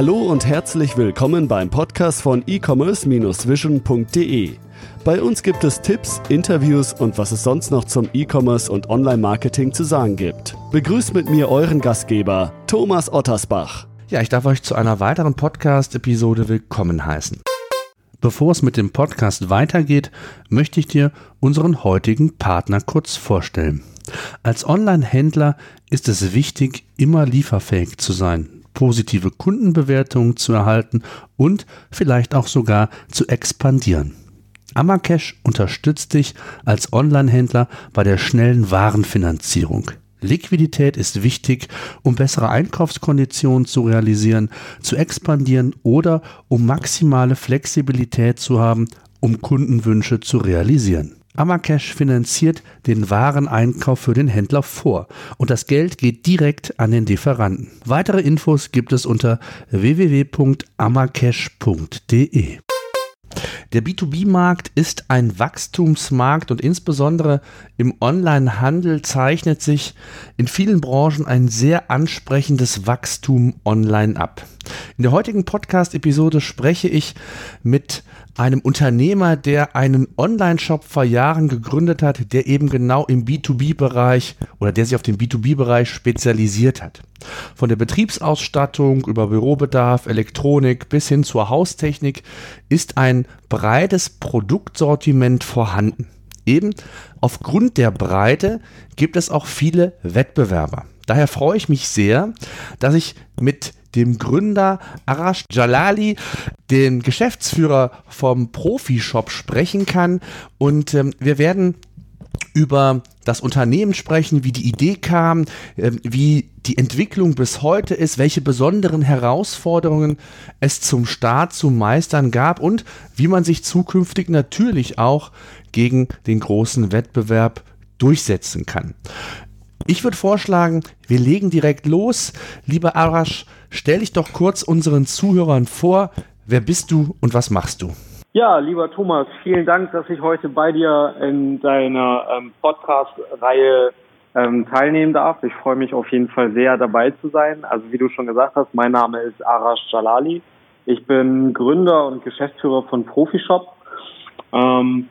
Hallo und herzlich willkommen beim Podcast von e-commerce-vision.de. Bei uns gibt es Tipps, Interviews und was es sonst noch zum E-Commerce und Online-Marketing zu sagen gibt. Begrüßt mit mir euren Gastgeber, Thomas Ottersbach. Ja, ich darf euch zu einer weiteren Podcast-Episode willkommen heißen. Bevor es mit dem Podcast weitergeht, möchte ich dir unseren heutigen Partner kurz vorstellen. Als Online-Händler ist es wichtig, immer lieferfähig zu sein positive Kundenbewertungen zu erhalten und vielleicht auch sogar zu expandieren. Amacash unterstützt dich als Online-Händler bei der schnellen Warenfinanzierung. Liquidität ist wichtig, um bessere Einkaufskonditionen zu realisieren, zu expandieren oder um maximale Flexibilität zu haben, um Kundenwünsche zu realisieren. Amacash finanziert den Wareneinkauf für den Händler vor und das Geld geht direkt an den Lieferanten. Weitere Infos gibt es unter www.amacash.de. Der B2B-Markt ist ein Wachstumsmarkt und insbesondere im Online-Handel zeichnet sich in vielen Branchen ein sehr ansprechendes Wachstum online ab. In der heutigen Podcast-Episode spreche ich mit einem Unternehmer, der einen Online-Shop vor Jahren gegründet hat, der eben genau im B2B-Bereich oder der sich auf den B2B-Bereich spezialisiert hat. Von der Betriebsausstattung über Bürobedarf, Elektronik bis hin zur Haustechnik ist ein breites Produktsortiment vorhanden. Eben aufgrund der Breite gibt es auch viele Wettbewerber. Daher freue ich mich sehr, dass ich mit dem Gründer Arash Jalali, den Geschäftsführer vom Profi-Shop sprechen kann. Und ähm, wir werden über das Unternehmen sprechen, wie die Idee kam, äh, wie die Entwicklung bis heute ist, welche besonderen Herausforderungen es zum Start zu meistern gab und wie man sich zukünftig natürlich auch gegen den großen Wettbewerb durchsetzen kann. Ich würde vorschlagen, wir legen direkt los. Lieber Arash, stell dich doch kurz unseren Zuhörern vor. Wer bist du und was machst du? Ja, lieber Thomas, vielen Dank, dass ich heute bei dir in deiner ähm, Podcast-Reihe ähm, teilnehmen darf. Ich freue mich auf jeden Fall sehr, dabei zu sein. Also wie du schon gesagt hast, mein Name ist Arash Jalali. Ich bin Gründer und Geschäftsführer von Profishop. Ähm,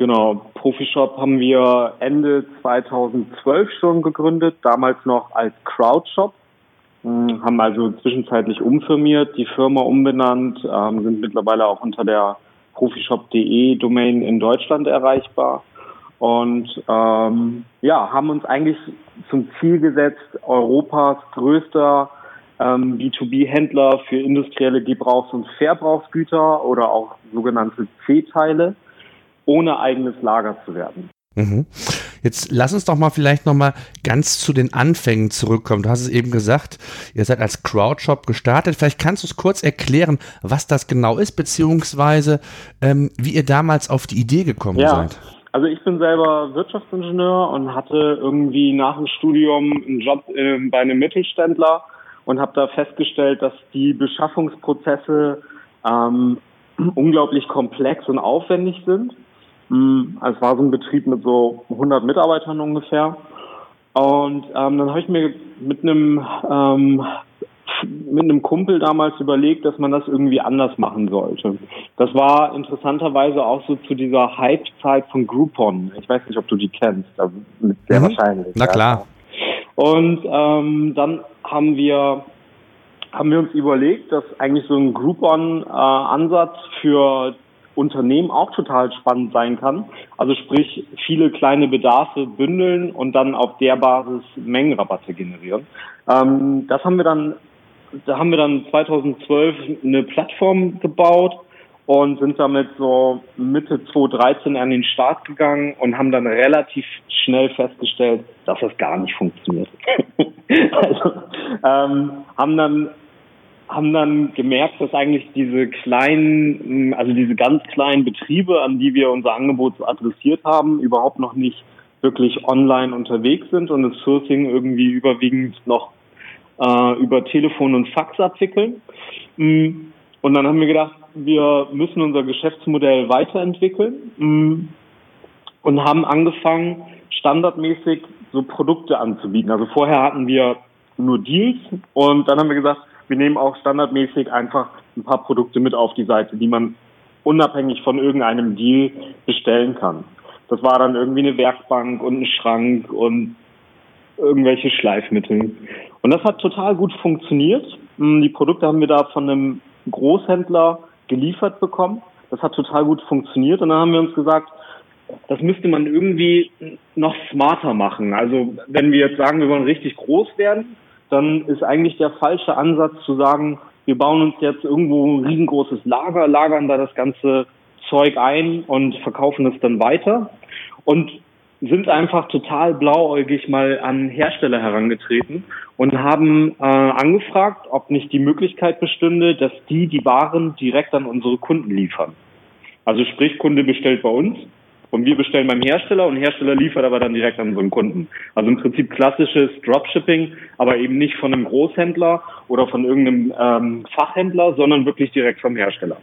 Genau, Profishop haben wir Ende 2012 schon gegründet, damals noch als Crowdshop. Hm, haben also zwischenzeitlich umfirmiert, die Firma umbenannt, ähm, sind mittlerweile auch unter der profishop.de Domain in Deutschland erreichbar und ähm, ja, haben uns eigentlich zum Ziel gesetzt, Europas größter ähm, B2B-Händler für industrielle Gebrauchs- und Verbrauchsgüter oder auch sogenannte C-Teile ohne eigenes Lager zu werden. Mhm. Jetzt lass uns doch mal vielleicht noch mal ganz zu den Anfängen zurückkommen. Du hast es eben gesagt, ihr seid als Crowdshop gestartet. Vielleicht kannst du es kurz erklären, was das genau ist, beziehungsweise ähm, wie ihr damals auf die Idee gekommen ja. seid. Also ich bin selber Wirtschaftsingenieur und hatte irgendwie nach dem Studium einen Job äh, bei einem Mittelständler und habe da festgestellt, dass die Beschaffungsprozesse ähm, unglaublich komplex und aufwendig sind es war so ein Betrieb mit so 100 Mitarbeitern ungefähr. Und ähm, dann habe ich mir mit einem ähm, mit einem Kumpel damals überlegt, dass man das irgendwie anders machen sollte. Das war interessanterweise auch so zu dieser Hype-Zeit von Groupon. Ich weiß nicht, ob du die kennst, aber sehr mhm. wahrscheinlich. Na klar. Und ähm, dann haben wir haben wir uns überlegt, dass eigentlich so ein Groupon-Ansatz äh, für Unternehmen auch total spannend sein kann. Also sprich, viele kleine Bedarfe bündeln und dann auf der Basis Mengenrabatte generieren. Ähm, das haben wir dann, da haben wir dann 2012 eine Plattform gebaut und sind damit so Mitte 2013 an den Start gegangen und haben dann relativ schnell festgestellt, dass das gar nicht funktioniert. also ähm, haben dann haben dann gemerkt, dass eigentlich diese kleinen, also diese ganz kleinen Betriebe, an die wir unser Angebot so adressiert haben, überhaupt noch nicht wirklich online unterwegs sind und das Sourcing irgendwie überwiegend noch äh, über Telefon und Fax abwickeln. Und dann haben wir gedacht, wir müssen unser Geschäftsmodell weiterentwickeln und haben angefangen, standardmäßig so Produkte anzubieten. Also vorher hatten wir nur Deals und dann haben wir gesagt, wir nehmen auch standardmäßig einfach ein paar Produkte mit auf die Seite, die man unabhängig von irgendeinem Deal bestellen kann. Das war dann irgendwie eine Werkbank und ein Schrank und irgendwelche Schleifmittel. Und das hat total gut funktioniert. Hm, die Produkte haben wir da von einem Großhändler geliefert bekommen. Das hat total gut funktioniert. Und dann haben wir uns gesagt, das müsste man irgendwie noch smarter machen. Also wenn wir jetzt sagen, wir wollen richtig groß werden, dann ist eigentlich der falsche Ansatz zu sagen, wir bauen uns jetzt irgendwo ein riesengroßes Lager, lagern da das ganze Zeug ein und verkaufen es dann weiter und sind einfach total blauäugig mal an Hersteller herangetreten und haben äh, angefragt, ob nicht die Möglichkeit bestünde, dass die die Waren direkt an unsere Kunden liefern. Also sprich, Kunde bestellt bei uns und wir bestellen beim Hersteller und Hersteller liefert aber dann direkt an unseren Kunden. Also im Prinzip klassisches Dropshipping, aber eben nicht von einem Großhändler oder von irgendeinem ähm, Fachhändler, sondern wirklich direkt vom Hersteller.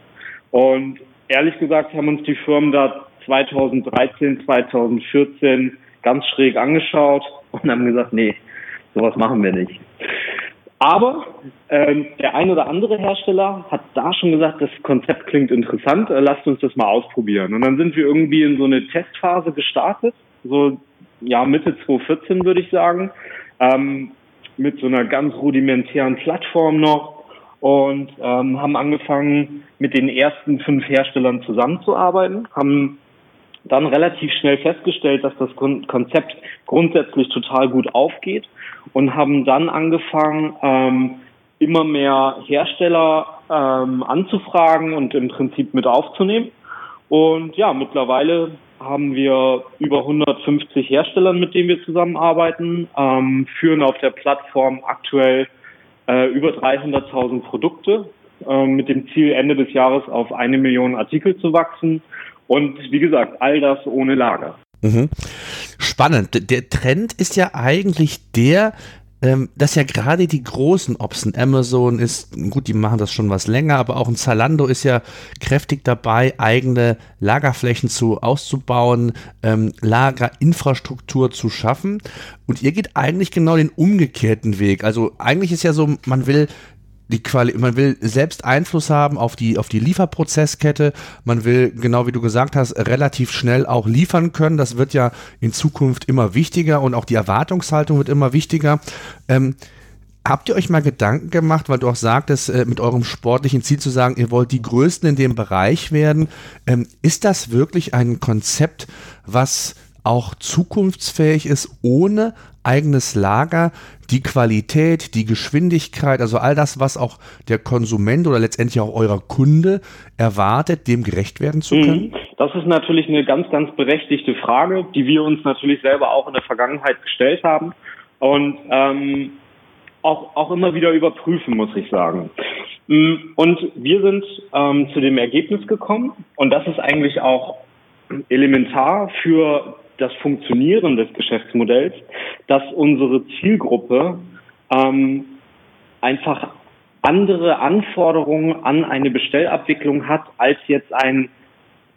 Und ehrlich gesagt haben uns die Firmen da 2013, 2014 ganz schräg angeschaut und haben gesagt, nee, sowas machen wir nicht. Aber ähm, der ein oder andere Hersteller hat da schon gesagt, das Konzept klingt interessant, äh, lasst uns das mal ausprobieren. Und dann sind wir irgendwie in so eine Testphase gestartet, so ja Mitte 2014 würde ich sagen, ähm, mit so einer ganz rudimentären Plattform noch und ähm, haben angefangen mit den ersten fünf Herstellern zusammenzuarbeiten, haben dann relativ schnell festgestellt, dass das Konzept grundsätzlich total gut aufgeht und haben dann angefangen, ähm, immer mehr Hersteller ähm, anzufragen und im Prinzip mit aufzunehmen. Und ja, mittlerweile haben wir über 150 Hersteller, mit denen wir zusammenarbeiten, ähm, führen auf der Plattform aktuell äh, über 300.000 Produkte äh, mit dem Ziel, Ende des Jahres auf eine Million Artikel zu wachsen. Und wie gesagt, all das ohne Lager. Mhm. Spannend. Der Trend ist ja eigentlich der, ähm, dass ja gerade die großen, ob es ein Amazon ist, gut, die machen das schon was länger, aber auch ein Zalando ist ja kräftig dabei, eigene Lagerflächen zu auszubauen, ähm, Lagerinfrastruktur zu schaffen. Und ihr geht eigentlich genau den umgekehrten Weg. Also eigentlich ist ja so, man will die Quali man will selbst Einfluss haben auf die, auf die Lieferprozesskette. Man will, genau wie du gesagt hast, relativ schnell auch liefern können. Das wird ja in Zukunft immer wichtiger und auch die Erwartungshaltung wird immer wichtiger. Ähm, Habt ihr euch mal Gedanken gemacht, weil du auch sagtest, äh, mit eurem sportlichen Ziel zu sagen, ihr wollt die Größten in dem Bereich werden. Ähm, ist das wirklich ein Konzept, was auch zukunftsfähig ist, ohne eigenes Lager, die Qualität, die Geschwindigkeit, also all das, was auch der Konsument oder letztendlich auch eurer Kunde erwartet, dem gerecht werden zu können? Mhm. Das ist natürlich eine ganz, ganz berechtigte Frage, die wir uns natürlich selber auch in der Vergangenheit gestellt haben und ähm, auch, auch immer wieder überprüfen, muss ich sagen. Mm, und wir sind ähm, zu dem Ergebnis gekommen, und das ist eigentlich auch elementar für das Funktionieren des Geschäftsmodells, dass unsere Zielgruppe ähm, einfach andere Anforderungen an eine Bestellabwicklung hat als jetzt ein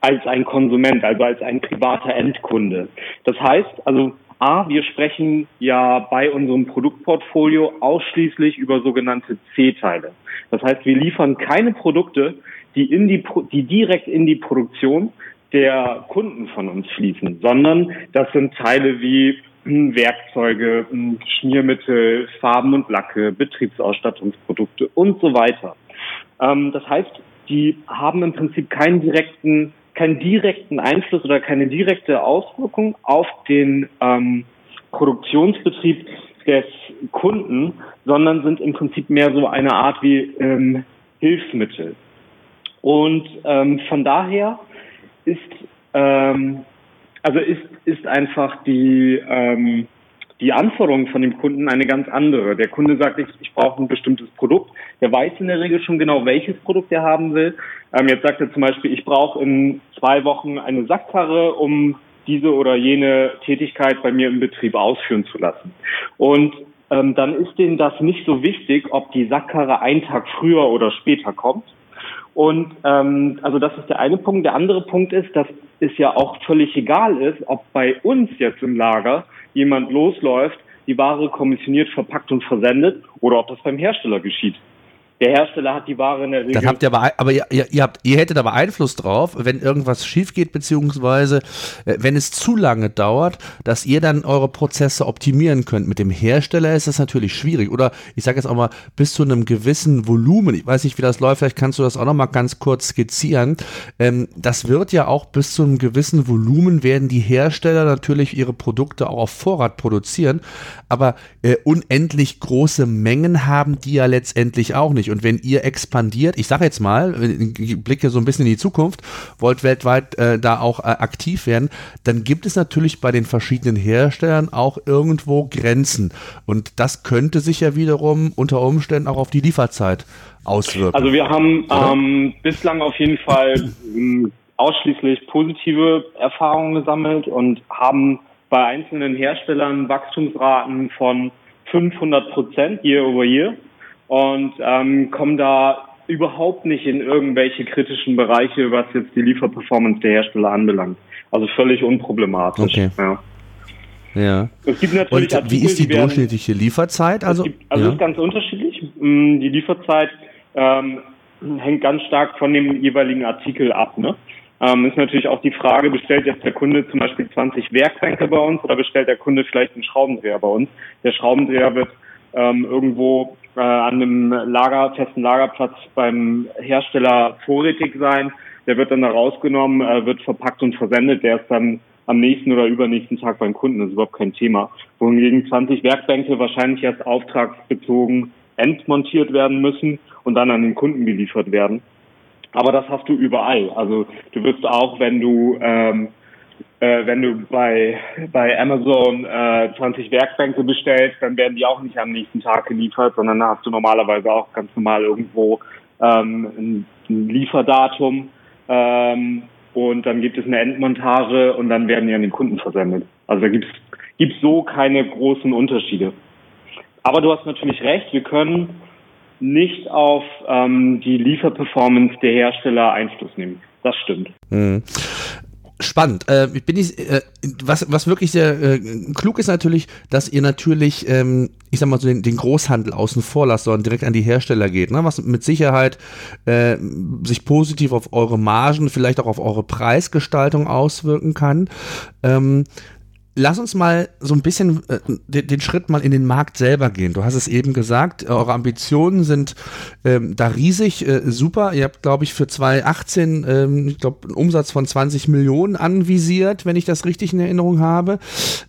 als ein Konsument, also als ein privater Endkunde. Das heißt, also A, wir sprechen ja bei unserem Produktportfolio ausschließlich über sogenannte C-Teile. Das heißt, wir liefern keine Produkte, die in die, die direkt in die Produktion der Kunden von uns fließen, sondern das sind Teile wie hm, Werkzeuge, hm, Schmiermittel, Farben und Lacke, Betriebsausstattungsprodukte und so weiter. Ähm, das heißt, die haben im Prinzip keinen direkten, keinen direkten Einfluss oder keine direkte Auswirkung auf den ähm, Produktionsbetrieb des Kunden, sondern sind im Prinzip mehr so eine Art wie ähm, Hilfsmittel. Und ähm, von daher ist, ähm, also ist, ist einfach die, ähm, die Anforderung von dem Kunden eine ganz andere. Der Kunde sagt, ich, ich brauche ein bestimmtes Produkt. Der weiß in der Regel schon genau, welches Produkt er haben will. Ähm, jetzt sagt er zum Beispiel, ich brauche in zwei Wochen eine Sackkarre, um diese oder jene Tätigkeit bei mir im Betrieb ausführen zu lassen. Und ähm, dann ist denen das nicht so wichtig, ob die Sackkarre einen Tag früher oder später kommt, und ähm, also das ist der eine Punkt. Der andere Punkt ist, dass es ja auch völlig egal ist, ob bei uns jetzt im Lager jemand losläuft, die Ware kommissioniert, verpackt und versendet oder ob das beim Hersteller geschieht. Der Hersteller hat die Ware in der Regel. Dann habt ihr aber, aber ihr, ihr, habt, ihr hättet aber Einfluss drauf, wenn irgendwas schief geht, beziehungsweise äh, wenn es zu lange dauert, dass ihr dann eure Prozesse optimieren könnt. Mit dem Hersteller ist das natürlich schwierig. Oder ich sage jetzt auch mal, bis zu einem gewissen Volumen, ich weiß nicht, wie das läuft, vielleicht kannst du das auch noch mal ganz kurz skizzieren. Ähm, das wird ja auch bis zu einem gewissen Volumen werden die Hersteller natürlich ihre Produkte auch auf Vorrat produzieren, aber äh, unendlich große Mengen haben die ja letztendlich auch nicht. Und wenn ihr expandiert, ich sage jetzt mal, ich blicke so ein bisschen in die Zukunft, wollt weltweit äh, da auch äh, aktiv werden, dann gibt es natürlich bei den verschiedenen Herstellern auch irgendwo Grenzen. Und das könnte sich ja wiederum unter Umständen auch auf die Lieferzeit auswirken. Also wir haben ähm, bislang auf jeden Fall ähm, ausschließlich positive Erfahrungen gesammelt und haben bei einzelnen Herstellern Wachstumsraten von 500 Prozent year over year und ähm, kommen da überhaupt nicht in irgendwelche kritischen Bereiche, was jetzt die Lieferperformance der Hersteller anbelangt. Also völlig unproblematisch. Okay. Ja. Ja. Es gibt natürlich Und Artikel, wie ist die werden- durchschnittliche Lieferzeit? Also, es gibt, also ja. ist ganz unterschiedlich. Mm, Die Lieferzeit ähm, hängt ganz stark von dem jeweiligen Artikel ab. Ne? Ähm, ist natürlich auch die Frage, bestellt jetzt der Kunde zum Beispiel 20 Werkbänke bei uns oder bestellt der Kunde vielleicht einen Schraubendreher bei uns? Der Schraubendreher wird ähm, irgendwo äh, an einem Lager, festen Lagerplatz beim Hersteller vorrätig sein. Der wird dann da rausgenommen, äh, wird verpackt und versendet. Der ist dann am nächsten oder übernächsten Tag beim Kunden. Das ist überhaupt kein Thema. Wohingegen 20 Werkbänke wahrscheinlich erst auftragsbezogen entmontiert werden müssen und dann an den Kunden geliefert werden. Aber das hast du überall. Also du wirst auch, wenn du ähm, äh, wenn du bei bei Amazon äh, 20 Werkbänke bestellst, dann werden die auch nicht am nächsten Tag geliefert, sondern da hast du normalerweise auch ganz normal irgendwo ähm, ein, ein Lieferdatum ähm, und dann gibt es eine Endmontage und dann werden die an den Kunden versendet. Also da gibt's gibt's so keine großen Unterschiede. Aber du hast natürlich recht, wir können nicht auf ähm, die Lieferperformance der Hersteller Einfluss nehmen. Das stimmt. Mhm. Spannend. Äh, ich bin nicht, äh, was, was wirklich sehr äh, klug ist natürlich, dass ihr natürlich, ähm, ich sag mal so, den, den Großhandel außen vor lasst, sondern direkt an die Hersteller geht, ne? was mit Sicherheit äh, sich positiv auf eure Margen, vielleicht auch auf eure Preisgestaltung auswirken kann. Ähm, Lass uns mal so ein bisschen äh, den, den Schritt mal in den Markt selber gehen. Du hast es eben gesagt, eure Ambitionen sind ähm, da riesig, äh, super. Ihr habt, glaube ich, für 2018, ähm, ich glaube, einen Umsatz von 20 Millionen anvisiert, wenn ich das richtig in Erinnerung habe.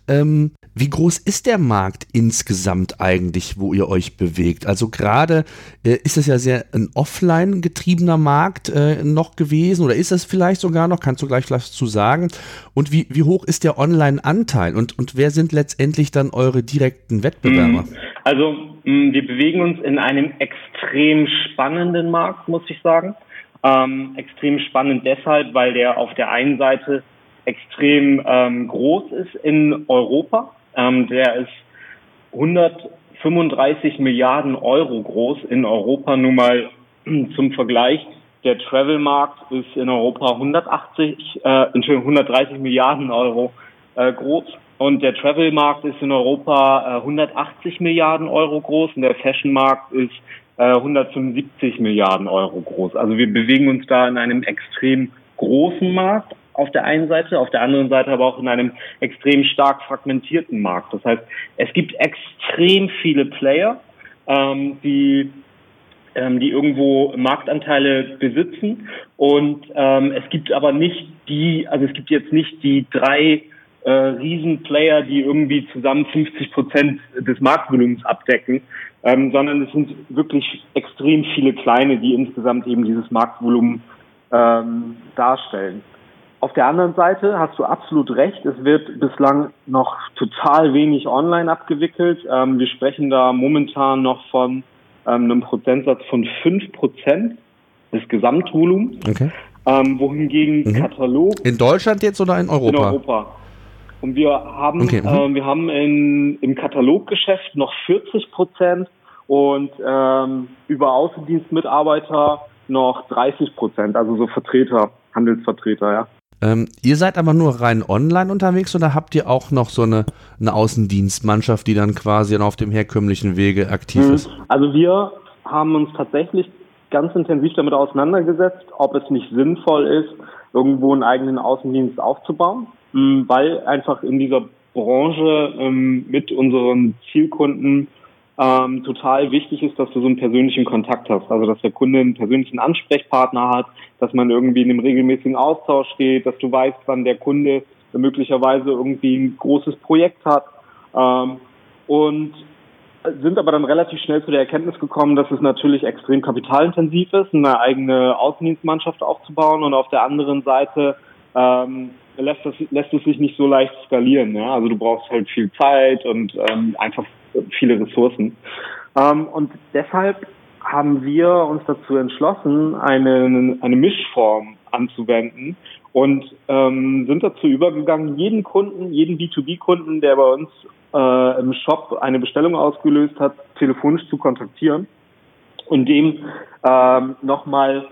Ähm, wie groß ist der Markt insgesamt eigentlich, wo ihr euch bewegt? Also gerade äh, ist es ja sehr ein offline getriebener Markt äh, noch gewesen oder ist es vielleicht sogar noch? Kannst du gleich was zu sagen? Und wie, wie hoch ist der Online-Anteil und, und wer sind letztendlich dann eure direkten Wettbewerber? Also mh, wir bewegen uns in einem extrem spannenden Markt, muss ich sagen. Ähm, extrem spannend deshalb, weil der auf der einen Seite extrem ähm, groß ist in Europa. Ähm, der ist 135 Milliarden Euro groß in Europa. Nur mal zum Vergleich. Der Travel-Markt ist in Europa 180, äh, Entschuldigung, 130 Milliarden Euro äh, groß. Und der Travel-Markt ist in Europa äh, 180 Milliarden Euro groß und der Fashion-Markt ist äh, 175 Milliarden Euro groß. Also wir bewegen uns da in einem extrem großen Markt auf der einen Seite, auf der anderen Seite aber auch in einem extrem stark fragmentierten Markt. Das heißt, es gibt extrem viele Player, ähm, die ähm, die irgendwo Marktanteile besitzen und ähm, es gibt aber nicht die, also es gibt jetzt nicht die drei äh, Riesenplayer, die irgendwie zusammen 50 Prozent des Marktvolumens abdecken, ähm, sondern es sind wirklich extrem viele kleine, die insgesamt eben dieses Marktvolumen ähm, darstellen. Auf der anderen Seite hast du absolut recht, es wird bislang noch total wenig online abgewickelt. Ähm, wir sprechen da momentan noch von ähm, einem Prozentsatz von 5% des Gesamtvolumens, Okay. ähm, wohingegen Mhm. Katalog In Deutschland jetzt oder in Europa? in Europa. Und wir haben, Okay, mhm. äh, wir haben in, im Kataloggeschäft noch 40 Prozent und ähm, über Außendienstmitarbeiter noch 30 Prozent, also so Vertreter, Handelsvertreter, ja. Ähm, ihr seid aber nur rein online unterwegs oder habt ihr auch noch so eine, eine Außendienstmannschaft, die dann quasi auf dem herkömmlichen Wege aktiv ist? Also wir haben uns tatsächlich ganz intensiv damit auseinandergesetzt, ob es nicht sinnvoll ist, irgendwo einen eigenen Außendienst aufzubauen, mm, weil einfach in dieser Branche ähm, mit unseren Zielkunden ähm, total wichtig ist, dass du so einen persönlichen Kontakt hast. Also dass der Kunde einen persönlichen Ansprechpartner hat, dass man irgendwie in einem regelmäßigen Austausch steht, dass du weißt, wann der Kunde möglicherweise irgendwie ein großes Projekt hat. Ähm, und sind aber dann relativ schnell zu der Erkenntnis gekommen, dass es natürlich extrem kapitalintensiv ist, eine eigene Außendienstmannschaft aufzubauen und auf der anderen Seite ähm, lässt, das, lässt es sich nicht so leicht skalieren. Ja? Also du brauchst halt viel Zeit und ähm, einfach viele Ressourcen. Ähm, und deshalb haben wir uns dazu entschlossen, eine, eine Mischform anzuwenden und ähm, sind dazu übergegangen, jeden Kunden, jeden B2B-Kunden, der bei uns äh, im Shop eine Bestellung ausgelöst hat, telefonisch zu kontaktieren und dem ähm, nochmal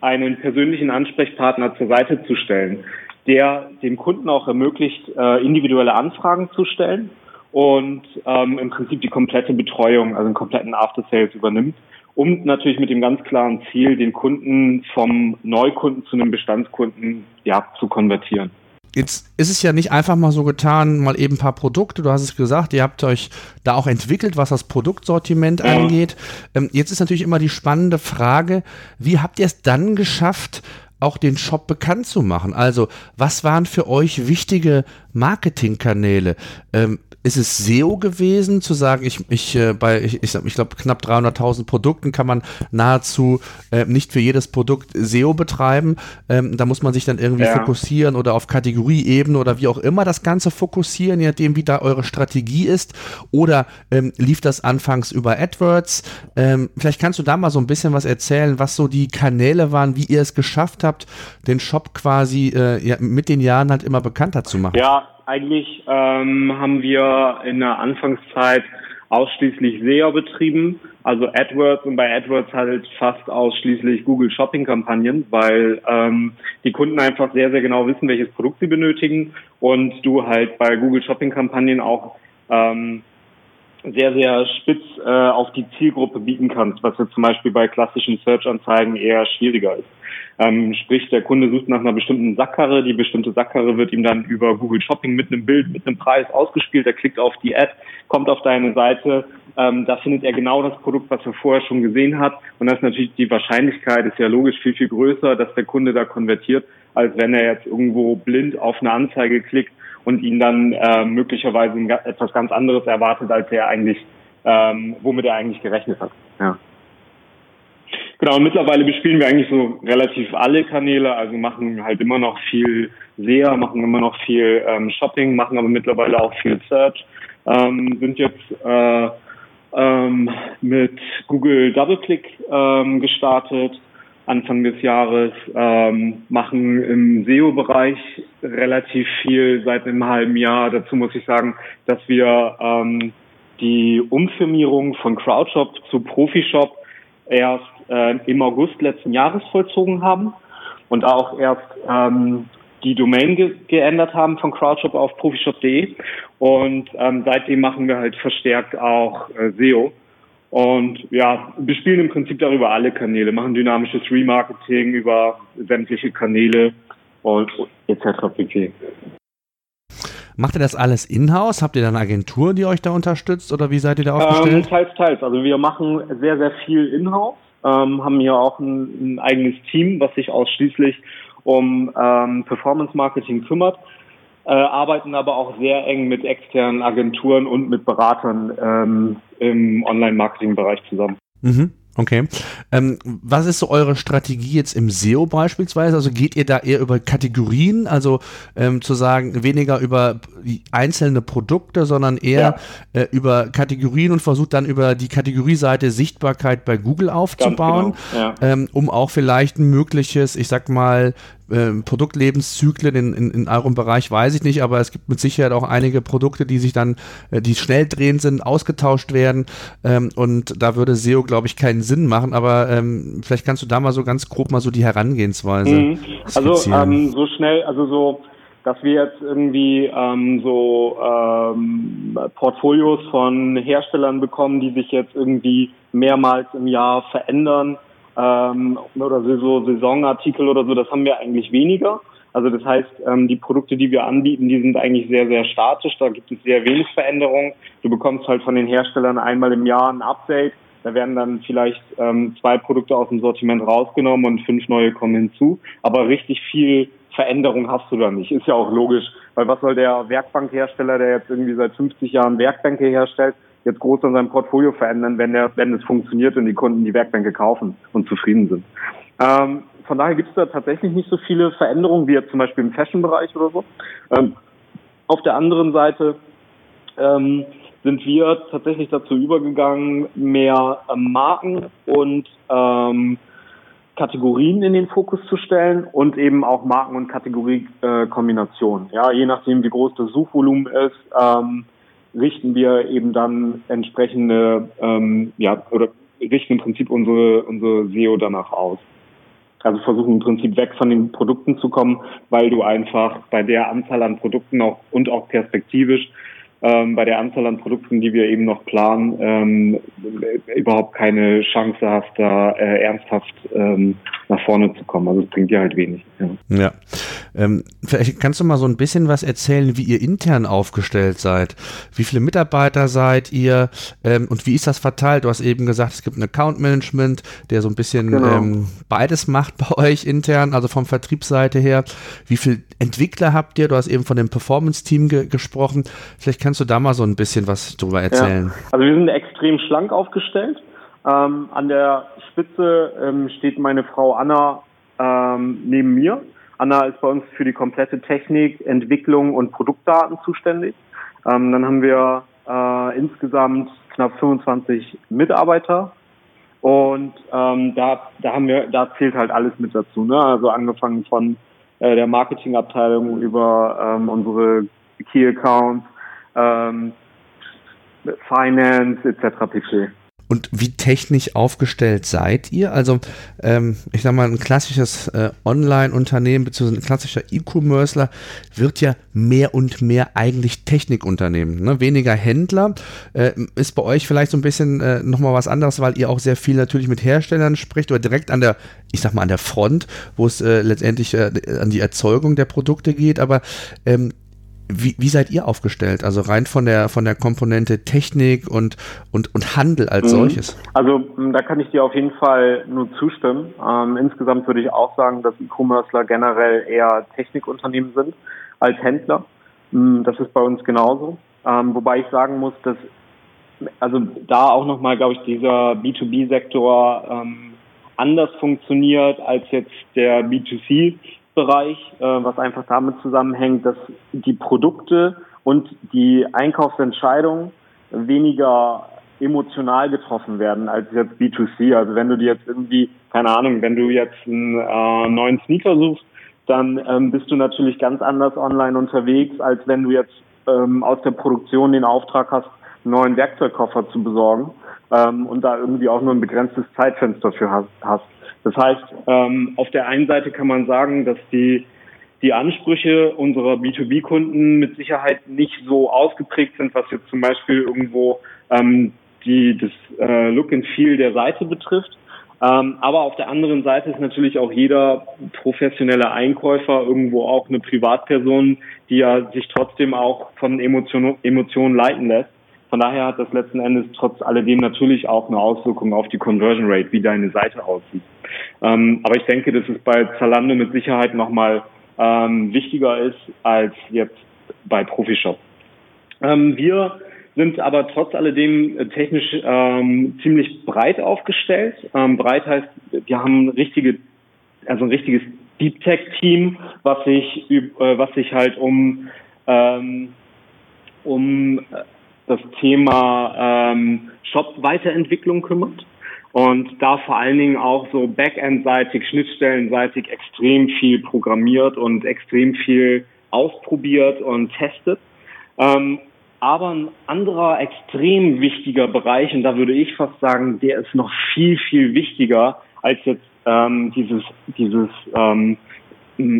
einen persönlichen Ansprechpartner zur Seite zu stellen, der dem Kunden auch ermöglicht, äh, individuelle Anfragen zu stellen und ähm, im Prinzip die komplette Betreuung, also den kompletten After Sales übernimmt, um natürlich mit dem ganz klaren Ziel, den Kunden vom Neukunden zu einem Bestandskunden ja, zu konvertieren. Jetzt ist es ja nicht einfach mal so getan, mal eben ein paar Produkte. Du hast es gesagt, ihr habt euch da auch entwickelt, was das Produktsortiment ja. angeht. Ähm, jetzt ist natürlich immer die spannende Frage, wie habt ihr es dann geschafft, auch den Shop bekannt zu machen? Also, was waren für euch wichtige Marketingkanäle? Ähm, ist es SEO gewesen, zu sagen, ich, ich äh, bei, ich, ich, ich glaube, knapp 300.000 Produkten kann man nahezu äh, nicht für jedes Produkt SEO betreiben. Ähm, da muss man sich dann irgendwie ja. fokussieren oder auf Kategorieebene oder wie auch immer das Ganze fokussieren, je nachdem, wie da eure Strategie ist. Oder ähm, lief das anfangs über AdWords? Ähm, vielleicht kannst du da mal so ein bisschen was erzählen, was so die Kanäle waren, wie ihr es geschafft habt, den Shop quasi äh, ja, mit den Jahren halt immer bekannter zu machen. Ja, eigentlich ähm, haben wir in der Anfangszeit ausschließlich SEO betrieben, also AdWords und bei AdWords halt fast ausschließlich Google Shopping Kampagnen, weil ähm, die Kunden einfach sehr, sehr genau wissen, welches Produkt sie benötigen und du halt bei Google Shopping Kampagnen auch ähm, sehr, sehr spitz äh, auf die Zielgruppe bieten kannst, was jetzt zum Beispiel bei klassischen Search-Anzeigen eher schwieriger ist. Ähm, sprich, der Kunde sucht nach einer bestimmten Sackkarre, die bestimmte Sackkarre wird ihm dann über Google Shopping mit einem Bild, mit einem Preis ausgespielt, er klickt auf die Ad, kommt auf deine Seite, ähm, da findet er genau das Produkt, was er vorher schon gesehen hat und das ist natürlich die Wahrscheinlichkeit, ist ja logisch viel, viel größer, dass der Kunde da konvertiert, als wenn er jetzt irgendwo blind auf eine Anzeige klickt und ihn dann äh, möglicherweise etwas ganz anderes erwartet, als er eigentlich, ähm, womit er eigentlich gerechnet hat. Ja. Genau, und mittlerweile bespielen wir eigentlich so relativ alle Kanäle, also machen halt immer noch viel SEA, machen immer noch viel ähm, Shopping, machen aber mittlerweile auch viel Search, ähm, sind jetzt äh, ähm, mit Google DoubleClick ähm, gestartet Anfang des Jahres, ähm, machen im SEO-Bereich relativ viel seit einem halben Jahr. Dazu muss ich sagen, dass wir ähm, die Umfirmierung von Crowdshop zu Profishop erst äh, im August letzten Jahres vollzogen haben und auch erst ähm, die Domain ge geändert haben von Crowdshop auf profishop.de und ähm, seitdem machen wir halt verstärkt auch äh, SEO und ja, wir spielen im Prinzip darüber alle Kanäle, machen dynamisches Remarketing über sämtliche Kanäle und etc. pp. Macht ihr das alles in-house? Habt ihr da eine Agentur, die euch da unterstützt oder wie seid ihr da aufgestellt? Ähm, teils, teils. Also wir machen sehr, sehr viel in-house, ähm, haben hier auch ein, ein, eigenes Team, was sich ausschließlich um ähm, Performance Marketing kümmert, äh, arbeiten aber auch sehr eng mit externen Agenturen und mit Beratern ähm, im Online-Marketing-Bereich zusammen. Mhm. Okay. Ähm, was ist so eure Strategie jetzt im SEO beispielsweise? Also geht ihr da eher über Kategorien, also ähm, zu sagen, weniger über einzelne Produkte, sondern eher ja. äh, über Kategorien und versucht dann über die Kategorieseite Sichtbarkeit bei Google aufzubauen, genau. ja. ähm, um auch vielleicht ein mögliches, ich sag mal, ähm, Produktlebenszyklen in, in, in eurem Bereich weiß ich nicht, aber es gibt mit Sicherheit auch einige Produkte, die sich dann, äh, die schnell drehend sind, ausgetauscht werden. Ähm, und da würde SEO, glaube ich, keinen Sinn machen. Aber ähm, vielleicht kannst du da mal so ganz grob mal so die Herangehensweise. Mhm. Also ähm, so schnell, also so dass wir jetzt irgendwie ähm, so ähm, Portfolios von Herstellern bekommen, die sich jetzt irgendwie mehrmals im Jahr verändern ähm, oder so Saisonartikel oder so, das haben wir eigentlich weniger. Also das heißt, ähm, die Produkte, die wir anbieten, die sind eigentlich sehr, sehr statisch. Da gibt es sehr wenig Veränderungen. Du bekommst halt von den Herstellern einmal im Jahr ein Update. Da werden dann vielleicht ähm, zwei Produkte aus dem Sortiment rausgenommen und fünf neue kommen hinzu. Aber richtig viel Veränderung hast du da nicht. Ist ja auch logisch. Weil was soll der Werkbankhersteller, der jetzt irgendwie seit 50 Jahren Werkbänke herstellt, jetzt groß an seinem Portfolio verändern, wenn der, wenn es funktioniert und die Kunden die Werkbänke kaufen und zufrieden sind. Ähm, von daher gibt es da tatsächlich nicht so viele Veränderungen wie jetzt zum Beispiel im Fashion-Bereich oder so. Ähm, auf der anderen Seite ähm, sind wir tatsächlich dazu übergegangen, mehr ähm, Marken und ähm, Kategorien in den Fokus zu stellen und eben auch Marken- und Kategoriekombinationen. Äh, ja, je nachdem, wie groß das Suchvolumen ist, ähm, richten wir eben dann entsprechende, ähm, ja, oder richten im Prinzip unsere, unsere SEO danach aus. Also versuchen im Prinzip weg von den Produkten zu kommen, weil du einfach bei der Anzahl an Produkten auch und auch perspektivisch ähm, bei der Anzahl an Produkten, die wir eben noch planen, ähm, überhaupt keine Chance hast, da äh, ernsthaft ähm, nach vorne zu kommen. Also es bringt dir halt wenig. Ja. ja. Ähm, vielleicht kannst du mal so ein bisschen was erzählen, wie ihr intern aufgestellt seid. Wie viele Mitarbeiter seid ihr ähm, und wie ist das verteilt? Du hast eben gesagt, es gibt ein Account Management, der so ein bisschen genau. ähm, beides macht bei euch intern, also vom Vertriebsseite her. Wie viele Entwickler habt ihr? Du hast eben von dem Performance-Team ge gesprochen. Vielleicht kannst du da mal so ein bisschen was drüber erzählen. Ja. Also wir sind extrem schlank aufgestellt. Ähm, an der Spitze ähm, steht meine Frau Anna ähm, neben mir. Anna ist bei uns für die komplette Technik, Entwicklung und Produktdaten zuständig. Ähm, dann haben wir äh, insgesamt knapp 25 Mitarbeiter und ähm, da, da haben wir, da zählt halt alles mit dazu. Ne? Also angefangen von äh, der Marketingabteilung über ähm, unsere Key Accounts, ähm, Finance etc. pp. Und wie technisch aufgestellt seid ihr? Also, ähm, ich sag mal, ein klassisches äh, Online-Unternehmen bzw. ein klassischer E-Commercer wird ja mehr und mehr eigentlich Technikunternehmen. Ne? Weniger Händler. Äh, ist bei euch vielleicht so ein bisschen äh, nochmal was anderes, weil ihr auch sehr viel natürlich mit Herstellern spricht oder direkt an der, ich sag mal, an der Front, wo es äh, letztendlich äh, an die Erzeugung der Produkte geht. Aber ähm, wie, wie seid ihr aufgestellt? Also rein von der von der Komponente Technik und und und Handel als mhm. solches. Also da kann ich dir auf jeden Fall nur zustimmen. Ähm, insgesamt würde ich auch sagen, dass E-Commercer generell eher Technikunternehmen sind als Händler. Das ist bei uns genauso. Ähm, wobei ich sagen muss, dass also da auch nochmal, glaube ich, dieser B2B-Sektor ähm, anders funktioniert als jetzt der B2C. Bereich, äh, was einfach damit zusammenhängt, dass die Produkte und die Einkaufsentscheidung weniger emotional getroffen werden als jetzt B2C. Also wenn du dir jetzt irgendwie, keine Ahnung, wenn du jetzt einen äh, neuen Sneaker suchst, dann ähm, bist du natürlich ganz anders online unterwegs, als wenn du jetzt ähm, aus der Produktion den Auftrag hast, einen neuen Werkzeugkoffer zu besorgen ähm, und da irgendwie auch nur ein begrenztes Zeitfenster für hast. Das heißt, ähm, auf der einen Seite kann man sagen, dass die, die Ansprüche unserer B2B-Kunden mit Sicherheit nicht so ausgeprägt sind, was jetzt zum Beispiel irgendwo ähm, die, das äh, Look and Feel der Seite betrifft. Ähm, aber auf der anderen Seite ist natürlich auch jeder professionelle Einkäufer irgendwo auch eine Privatperson, die ja sich trotzdem auch von Emotionen, Emotionen leiten lässt. Von daher hat das letzten Endes trotz alledem natürlich auch eine Auswirkung auf die Conversion Rate, wie deine Seite aussieht. Ähm, aber ich denke, dass es bei Zalando mit Sicherheit nochmal ähm, wichtiger ist als jetzt bei Profishop. Ähm, wir sind aber trotz alledem technisch ähm, ziemlich breit aufgestellt. Ähm, breit heißt, wir haben richtige, also ein richtiges Deep Tech Team, was sich, äh, was sich halt um ähm, um das Thema ähm, Shop-Weiterentwicklung kümmert und da vor allen Dingen auch so Backend-seitig, Schnittstellen-seitig extrem viel programmiert und extrem viel ausprobiert und testet. Ähm, aber ein anderer extrem wichtiger Bereich, und da würde ich fast sagen, der ist noch viel, viel wichtiger als jetzt ähm, dieses, dieses ähm,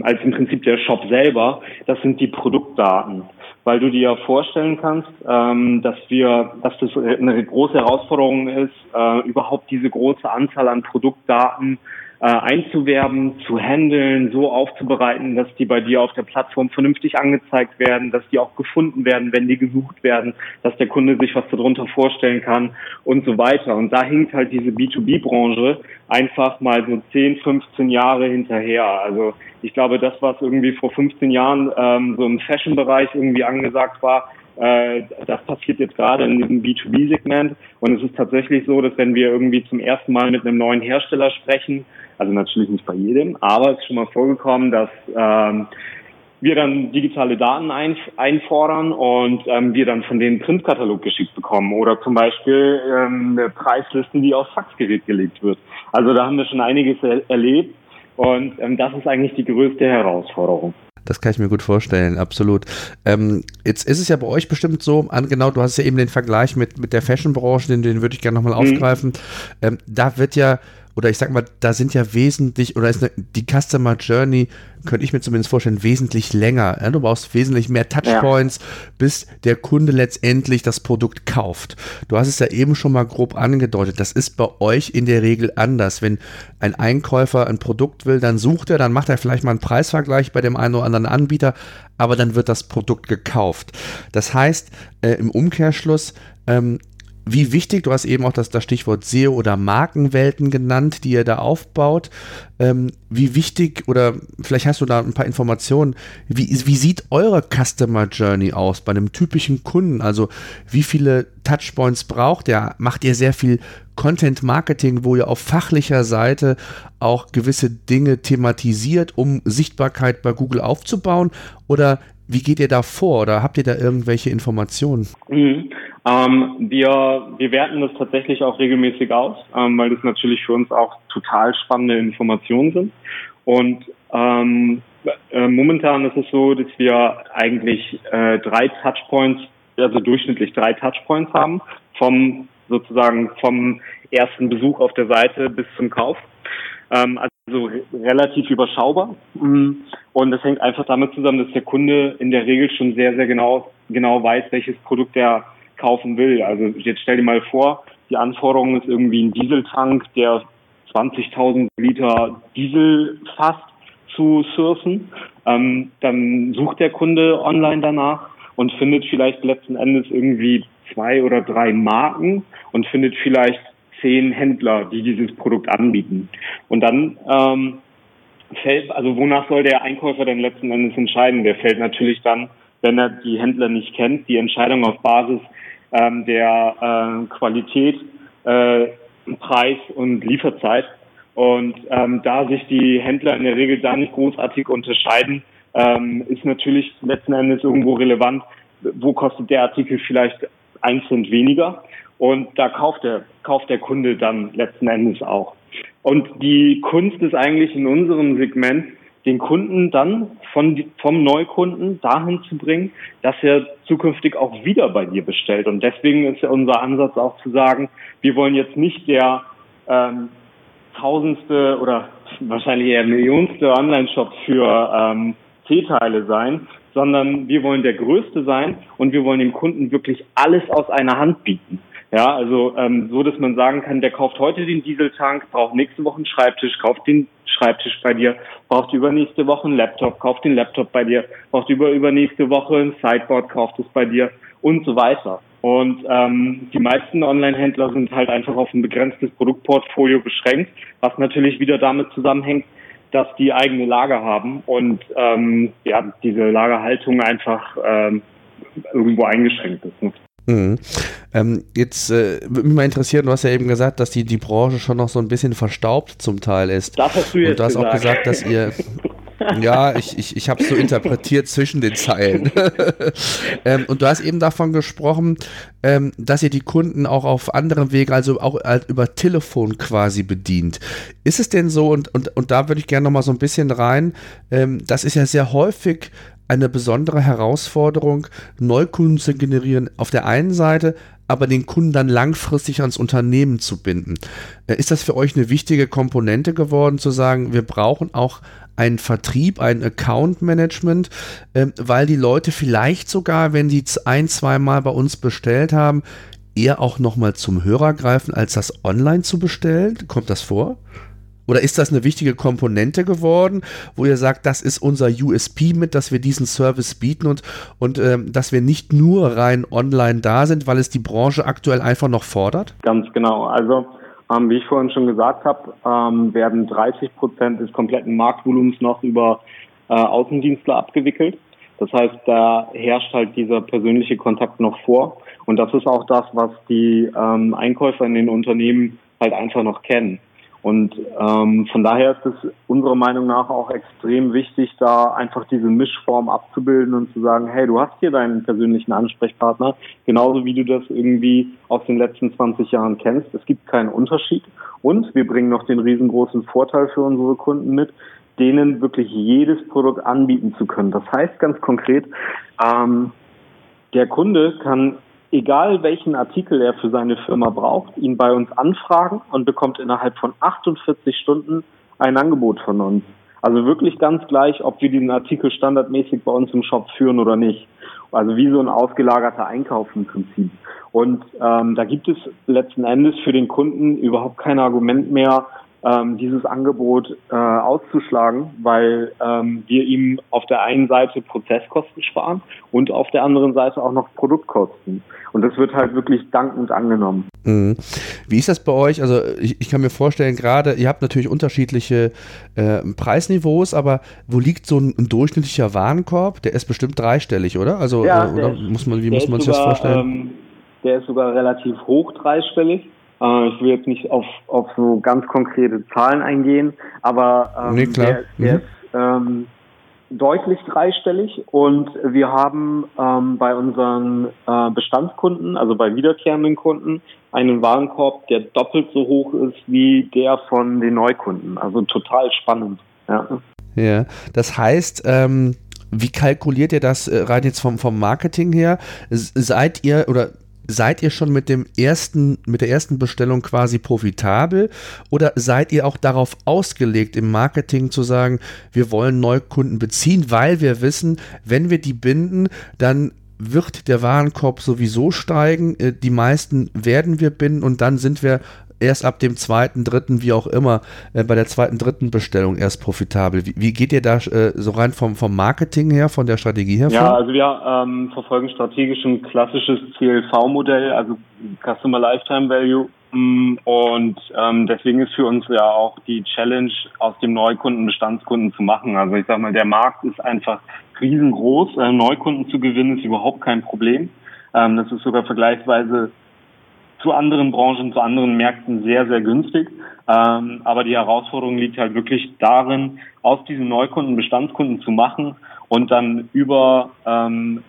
als im Prinzip der Shop selber, das sind die Produktdaten. Weil du dir vorstellen kannst, ähm, dass wir, dass das eine große Herausforderung ist, äh, überhaupt diese große Anzahl an Produktdaten äh, einzuwerben, zu handeln, so aufzubereiten, dass die bei dir auf der Plattform vernünftig angezeigt werden, dass die auch gefunden werden, wenn die gesucht werden, dass der Kunde sich was darunter vorstellen kann und so weiter. Und da hinkt halt diese B2B-Branche einfach mal so 10, 15 Jahre hinterher. Also ich glaube, das, was irgendwie vor 15 Jahren ähm, so im Fashion-Bereich irgendwie angesagt war, äh, das passiert jetzt gerade in diesem B2B-Segment. Und es ist tatsächlich so, dass wenn wir irgendwie zum ersten Mal mit einem neuen Hersteller sprechen, also natürlich nicht bei jedem, aber es ist schon mal vorgekommen, dass ähm, wir dann digitale Daten ein, einfordern und ähm, wir dann von denen Printkatalog geschickt bekommen oder zum Beispiel ähm, Preislisten, die aufs Faxgerät gelegt wird. Also da haben wir schon einiges er erlebt und ähm, das ist eigentlich die größte Herausforderung. Das kann ich mir gut vorstellen, absolut. Ähm, jetzt ist es ja bei euch bestimmt so, an, genau, du hast ja eben den Vergleich mit, mit der Fashion-Branche, den, den würde ich gerne nochmal mhm. aufgreifen. Ähm, da wird ja oder ich sag mal, da sind ja wesentlich, oder ist eine, die Customer Journey, könnte ich mir zumindest vorstellen, wesentlich länger. Ja, du brauchst wesentlich mehr Touchpoints, ja. bis der Kunde letztendlich das Produkt kauft. Du hast es ja eben schon mal grob angedeutet. Das ist bei euch in der Regel anders. Wenn ein Einkäufer ein Produkt will, dann sucht er, dann macht er vielleicht mal einen Preisvergleich bei dem einen oder anderen Anbieter, aber dann wird das Produkt gekauft. Das heißt, äh, im Umkehrschluss, ähm, wie wichtig, du hast eben auch das, das Stichwort SEO oder Markenwelten genannt, die ihr da aufbaut. Ähm, wie wichtig, oder vielleicht hast du da ein paar Informationen, wie, wie sieht eure Customer Journey aus bei einem typischen Kunden? Also wie viele Touchpoints braucht ihr? Macht ihr sehr viel Content Marketing, wo ihr auf fachlicher Seite auch gewisse Dinge thematisiert, um Sichtbarkeit bei Google aufzubauen? Oder wie geht ihr da vor oder habt ihr da irgendwelche Informationen? Mhm. Ähm, wir, wir werten das tatsächlich auch regelmäßig aus, ähm, weil das natürlich für uns auch total spannende Informationen sind. Und ähm, äh, momentan ist es so, dass wir eigentlich äh, drei Touchpoints, also durchschnittlich drei Touchpoints haben, vom sozusagen vom ersten Besuch auf der Seite bis zum Kauf. Ähm, also relativ überschaubar. Mhm. Und das hängt einfach damit zusammen, dass der Kunde in der Regel schon sehr, sehr genau, genau weiß, welches Produkt er kaufen will. Also jetzt stell dir mal vor, die Anforderung ist irgendwie ein Dieseltank, der 20.000 Liter Diesel fasst zu surfen. Ähm, dann sucht der Kunde online danach und findet vielleicht letzten Endes irgendwie zwei oder drei Marken und findet vielleicht zehn Händler, die dieses Produkt anbieten. Und dann ähm, fällt, also wonach soll der Einkäufer denn letzten Endes entscheiden? Der fällt natürlich dann, wenn er die Händler nicht kennt, die Entscheidung auf Basis ähm, der äh, Qualität, äh, Preis und Lieferzeit. Und ähm, da sich die Händler in der Regel da nicht großartig unterscheiden, ähm, ist natürlich letzten Endes irgendwo relevant, wo kostet der Artikel vielleicht ein Cent weniger. Und da kauft der, kauft der Kunde dann letzten Endes auch. Und die Kunst ist eigentlich in unserem Segment, den Kunden dann von, vom Neukunden dahin zu bringen, dass er zukünftig auch wieder bei dir bestellt. Und deswegen ist ja unser Ansatz auch zu sagen, wir wollen jetzt nicht der ähm, tausendste oder wahrscheinlich eher millionste Online-Shop für ähm, C-Teile sein, sondern wir wollen der größte sein und wir wollen dem Kunden wirklich alles aus einer Hand bieten. Ja, also ähm, so, dass man sagen kann, der kauft heute den Dieseltank, braucht nächste Woche einen Schreibtisch, kauft den Schreibtisch bei dir, braucht übernächste Woche einen Laptop, kauft den Laptop bei dir, braucht über übernächste Woche ein Sideboard, kauft es bei dir und so weiter. Und ähm, die meisten Online-Händler sind halt einfach auf ein begrenztes Produktportfolio beschränkt, was natürlich wieder damit zusammenhängt, dass die eigene Lager haben und ähm, ja diese Lagerhaltung einfach ähm, irgendwo eingeschränkt ist. Ne? Mhm. Ähm, jetzt äh, würde mich mal interessieren, du hast ja eben gesagt, dass die, die Branche schon noch so ein bisschen verstaubt zum Teil ist. Das hast du jetzt Und du hast gesagt. auch gesagt, dass ihr. ja, ich, ich, ich habe es so interpretiert zwischen den Zeilen. ähm, und du hast eben davon gesprochen, ähm, dass ihr die Kunden auch auf anderen Wegen, also auch halt über Telefon quasi bedient. Ist es denn so, und, und, und da würde ich gerne nochmal so ein bisschen rein, ähm, das ist ja sehr häufig eine besondere Herausforderung, Neukunden zu generieren auf der einen Seite, aber den Kunden dann langfristig ans Unternehmen zu binden. Äh, ist das für euch eine wichtige Komponente geworden, zu sagen, wir brauchen auch einen Vertrieb, ein Account Management, ähm, weil die Leute vielleicht sogar, wenn die ein, zweimal bei uns bestellt haben, eher auch nochmal zum Hörer greifen, als das online zu bestellen? Kommt das vor? Oder ist das eine wichtige Komponente geworden, wo ihr sagt, das ist unser USP mit, dass wir diesen Service bieten und, und ähm, dass wir nicht nur rein online da sind, weil es die Branche aktuell einfach noch fordert? Ganz genau. Also ähm, wie ich vorhin schon gesagt habe, ähm, werden 30 Prozent des kompletten Marktvolumens noch über äh, Außendienstler abgewickelt. Das heißt, da herrscht halt dieser persönliche Kontakt noch vor. Und das ist auch das, was die ähm, Einkäufer in den Unternehmen halt einfach noch kennen. Und ähm, von daher ist es unserer Meinung nach auch extrem wichtig, da einfach diese Mischform abzubilden und zu sagen, hey, du hast hier deinen persönlichen Ansprechpartner, genauso wie du das irgendwie aus den letzten 20 Jahren kennst. Es gibt keinen Unterschied. Und wir bringen noch den riesengroßen Vorteil für unsere Kunden mit, denen wirklich jedes Produkt anbieten zu können. Das heißt ganz konkret, ähm, der Kunde kann egal welchen Artikel er für seine Firma braucht, ihn bei uns anfragen und bekommt innerhalb von 48 Stunden ein Angebot von uns. Also wirklich ganz gleich, ob wir diesen Artikel standardmäßig bei uns im Shop führen oder nicht. Also wie so ein ausgelagerter Einkauf im Prinzip. Und ähm, da gibt es letzten Endes für den Kunden überhaupt kein Argument mehr, ähm, dieses Angebot äh, auszuschlagen, weil ähm, wir ihm auf der einen Seite Prozesskosten sparen und auf der anderen Seite auch noch Produktkosten. Und das wird halt wirklich dankend angenommen. Mhm. Wie ist das bei euch? Also ich, ich kann mir vorstellen, gerade ihr habt natürlich unterschiedliche äh, Preisniveaus, aber wo liegt so ein, ein, durchschnittlicher Warenkorb? Der ist bestimmt dreistellig, oder? Also ja, äh, oder ist, muss man, wie muss man sich sogar, das vorstellen? Ähm, der ist sogar relativ hoch dreistellig. Äh, ich will jetzt nicht auf, auf so ganz konkrete Zahlen eingehen, aber ähm, nee, der, der mhm. ist ähm, deutlich dreistellig und wir haben ähm, bei unseren äh, Bestandskunden, also bei wiederkehrenden Kunden, einen Warenkorb, der doppelt so hoch ist wie der von den Neukunden. Also total spannend. Ja, ja das heißt, ähm, wie kalkuliert ihr das äh, rein jetzt vom, vom Marketing her? Seid ihr oder seid ihr schon mit dem ersten, mit der ersten Bestellung quasi profitabel oder seid ihr auch darauf ausgelegt, im Marketing zu sagen, wir wollen Neukunden beziehen, weil wir wissen, wenn wir die binden, dann wird der Warenkorb sowieso steigen. Äh, die meisten werden wir binden und dann sind wir erst ab dem zweiten, dritten, wie auch immer, äh, bei der zweiten, dritten Bestellung erst profitabel. Wie, wie geht ihr da äh, so rein vom, vom Marketing her, von der Strategie her? Ja, also wir ähm, verfolgen strategisch ein klassisches CLV-Modell, also Customer Lifetime Value. Mm, und ähm, deswegen ist für uns ja auch die Challenge, aus dem Neukunden Bestandskunden zu machen. Also ich sag mal, der Markt ist einfach riesengroß. Äh, Neukunden zu gewinnen ist überhaupt kein Problem. Ähm, das ist sogar vergleichsweise zu anderen Branchen, zu anderen Märkten sehr, sehr günstig. Ähm, aber die Herausforderung liegt halt wirklich darin, aus diesen Neukunden Bestandskunden zu machen und dann über ähm,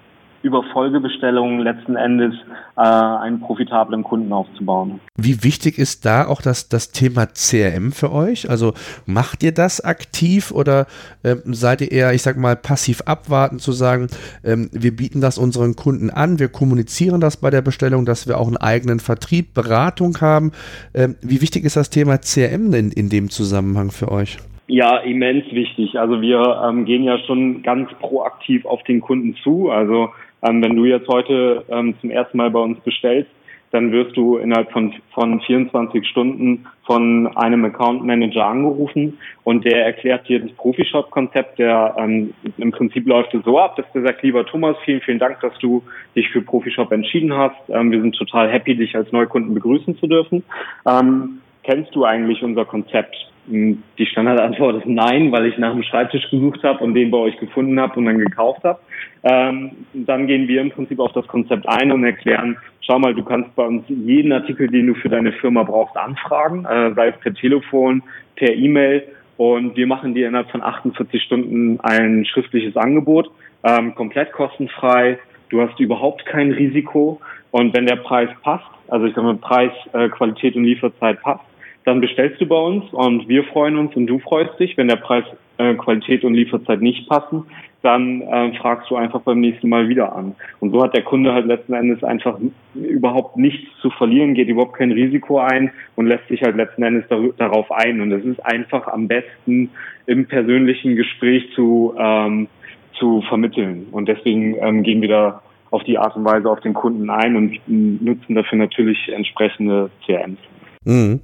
über Folgebestellungen letzten Endes äh, einen profitablen Kunden aufzubauen. Wie wichtig ist da auch das, das Thema CRM für euch? Also macht ihr das aktiv oder ähm, seid ihr eher, ich sag mal, passiv abwarten zu sagen, ähm, wir bieten das unseren Kunden an, wir kommunizieren das bei der Bestellung, dass wir auch einen eigenen Vertrieb, Beratung haben. Ähm, wie wichtig ist das Thema CRM in, in dem Zusammenhang für euch? Ja, immens wichtig. Also wir ähm, gehen ja schon ganz proaktiv auf den Kunden zu. Also ähm, wenn du jetzt heute ähm, zum ersten Mal bei uns bestellst, dann wirst du innerhalb von, von 24 Stunden von einem Account Manager angerufen und der erklärt dir das Profishop-Konzept. Der ähm, im Prinzip läuft es so ab, dass der sagt, lieber Thomas, vielen, vielen Dank, dass du dich für Profishop entschieden hast. Ähm, wir sind total happy, dich als Neukunden begrüßen zu dürfen. Ähm, kennst du eigentlich unser Konzept? Hm, die Standardantwort ist nein, weil ich nach dem Schreibtisch gesucht habe und den bei euch gefunden habe und dann gekauft habe. Ähm, dann gehen wir im Prinzip auf das Konzept ein und erklären, schau mal, du kannst bei uns jeden Artikel, den du für deine Firma brauchst, anfragen, äh, sei es per Telefon, per E-Mail und wir machen dir innerhalb von 48 Stunden ein schriftliches Angebot, ähm, komplett kostenfrei. Du hast überhaupt kein Risiko und wenn der Preis passt, also ich sage mal Preis, äh, Qualität und Lieferzeit passt, dann bestellst du bei uns und wir freuen uns und du freust dich. Wenn der Preis, äh, Qualität und Lieferzeit nicht passen, dann äh, fragst du einfach beim nächsten Mal wieder an. Und so hat der Kunde halt letzten Endes einfach überhaupt nichts zu verlieren, geht überhaupt kein Risiko ein und lässt sich halt letzten Endes darauf ein. Und es ist einfach am besten im persönlichen Gespräch zu, ähm, zu vermitteln. Und deswegen ähm, gehen wir da auf die Art und Weise auf den Kunden ein und nutzen dafür natürlich entsprechende CRMs. Mhm.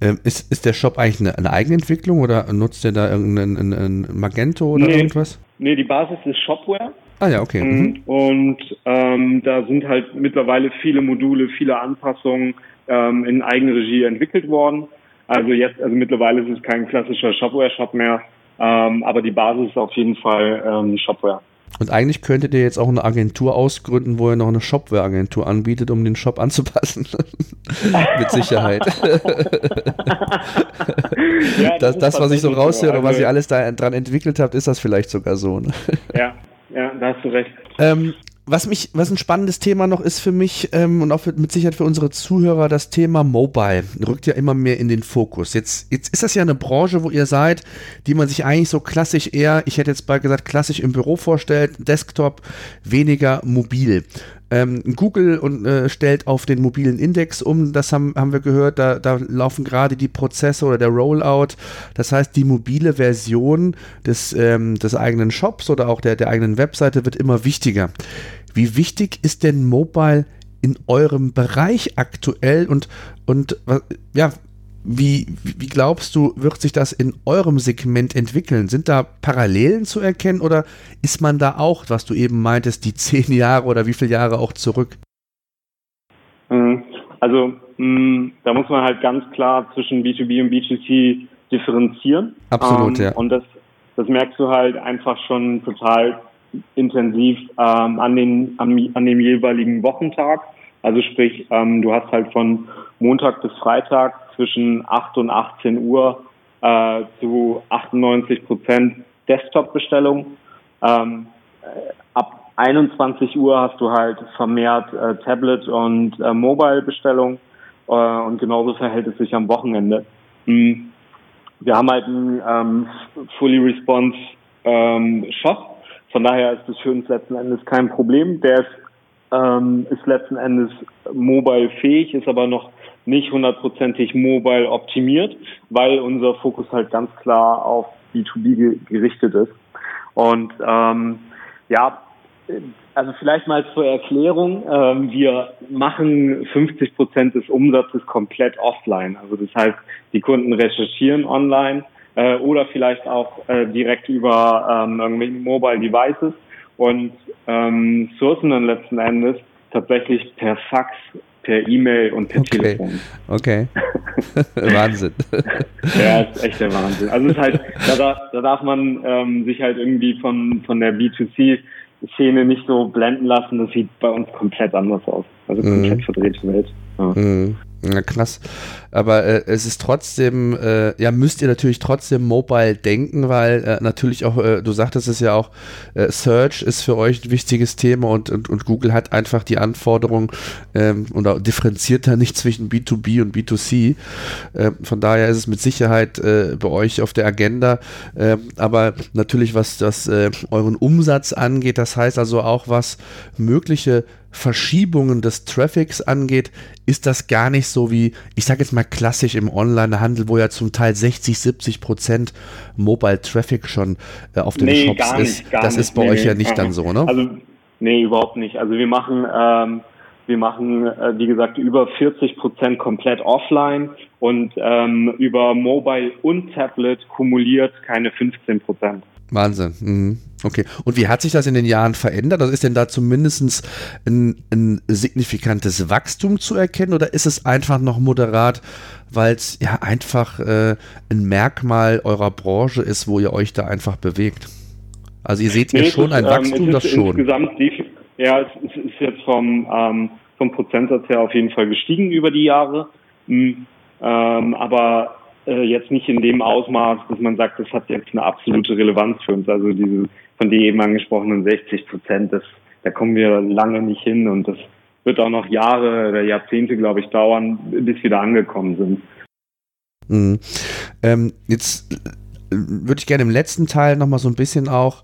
Ähm, ist, ist der Shop eigentlich eine, eine Eigenentwicklung oder nutzt ihr da irgendein Magento oder nee, irgendwas? Nee, die Basis ist Shopware. Ah ja, okay. Mhm. mhm. Und ähm, da sind halt mittlerweile viele Module, viele Anpassungen ähm, in Eigenregie entwickelt worden. Also jetzt, also mittlerweile ist es kein klassischer Shopware-Shop mehr, ähm, aber die Basis ist auf jeden Fall ähm, Shopware. Und eigentlich könntet ihr jetzt auch eine Agentur ausgründen, wo ihr noch eine Shopware-Agentur anbietet, um den Shop anzupassen. Mit Sicherheit. ja, das, das, das was ich so raushöre, also, was ihr alles da dran entwickelt habt, ist das vielleicht sogar so. Ne? Ja, ja, da hast du recht. Ähm, was mich, was ein spannendes Thema noch ist für mich ähm, und auch für, mit Sicherheit für unsere Zuhörer, das Thema Mobile rückt ja immer mehr in den Fokus. Jetzt, jetzt ist das ja eine Branche, wo ihr seid, die man sich eigentlich so klassisch eher, ich hätte jetzt bald gesagt, klassisch im Büro vorstellt, Desktop, weniger mobil. Ähm, Google und, äh, stellt auf den mobilen Index um, das haben, haben wir gehört, da, da laufen gerade die Prozesse oder der Rollout. Das heißt, die mobile Version des, ähm, des eigenen Shops oder auch der, der eigenen Webseite wird immer wichtiger. Wie wichtig ist denn Mobile in eurem Bereich aktuell und, und ja, wie, wie glaubst du, wird sich das in eurem Segment entwickeln? Sind da Parallelen zu erkennen oder ist man da auch, was du eben meintest, die zehn Jahre oder wie viele Jahre auch zurück? Mhm. Also mh, da muss man halt ganz klar zwischen B2B und B2C differenzieren. Absolut, ähm, ja. Und das, das merkst du halt einfach schon total intensiv ähm, an, den, an, an dem jeweiligen Wochentag. Also sprich, ähm, du hast halt von Montag bis Freitag zwischen 8 und 18 Uhr äh, zu 98 Prozent Desktop-Bestellung. Ähm, äh, ab 21 Uhr hast du halt vermehrt äh, Tablet- und äh, Mobile-Bestellung äh, und genauso verhält es sich am Wochenende. Mhm. Wir haben halt einen ähm, Fully Response ähm, Shop. Von daher ist das für uns letzten Endes kein Problem. Der ist, ähm, ist letzten Endes mobile fähig, ist aber noch nicht hundertprozentig mobile optimiert, weil unser Fokus halt ganz klar auf B2B gerichtet ist. Und ähm, ja, also vielleicht mal zur Erklärung. Ähm, wir machen 50 Prozent des Umsatzes komplett offline. Also das heißt, die Kunden recherchieren online äh, oder vielleicht auch äh, direkt über ähm, irgendwelche Mobile Devices und ähm, sourcen dann letzten Endes tatsächlich per Fax per E-Mail und per okay. Telefon. Okay. Wahnsinn. ja, ist echt der Wahnsinn. Also ist halt, da, da darf man ähm, sich halt irgendwie von, von der B2C-Szene nicht so blenden lassen. Das sieht bei uns komplett anders aus. Also komplett mhm. verdrehte Welt. Ja. Mhm. Ja, krass. Aber äh, es ist trotzdem, äh, ja, müsst ihr natürlich trotzdem mobile denken, weil äh, natürlich auch, äh, du sagtest es ja auch, äh, Search ist für euch ein wichtiges Thema und, und, und Google hat einfach die Anforderung ähm, oder differenziert da nicht zwischen B2B und B2C. Äh, von daher ist es mit Sicherheit äh, bei euch auf der Agenda. Äh, aber natürlich, was das euren Umsatz angeht, das heißt also auch, was mögliche Verschiebungen des Traffics angeht, ist das gar nicht so wie, ich sage jetzt mal klassisch im Onlinehandel, wo ja zum Teil 60, 70 Prozent Mobile Traffic schon äh, auf den nee, Shops ist. Nicht, das nicht, ist bei nee, euch ja nicht dann so, ne? Also, nee, überhaupt nicht. Also wir machen, ähm, wir machen, äh, wie gesagt, über 40 Prozent komplett offline und ähm, über Mobile und Tablet kumuliert keine 15 Prozent. Wahnsinn. Mhm. Okay. Und wie hat sich das in den Jahren verändert? Also ist denn da zumindest ein, ein signifikantes Wachstum zu erkennen oder ist es einfach noch moderat, weil es ja einfach äh, ein Merkmal eurer Branche ist, wo ihr euch da einfach bewegt? Also ihr seht nee, ihr schon ist, ein ähm, Wachstum, das schon. Insgesamt, ja, es ist jetzt vom, ähm, vom Prozentsatz her auf jeden Fall gestiegen über die Jahre. Ähm, aber äh, jetzt nicht in dem Ausmaß, dass man sagt, das hat jetzt eine absolute Relevanz für uns. Also diese von dir eben angesprochenen 60 Prozent, das, da kommen wir lange nicht hin und das wird auch noch Jahre oder Jahrzehnte, glaube ich, dauern, bis wir da angekommen sind. Mhm. Ähm, jetzt würde ich gerne im letzten Teil nochmal so ein bisschen auch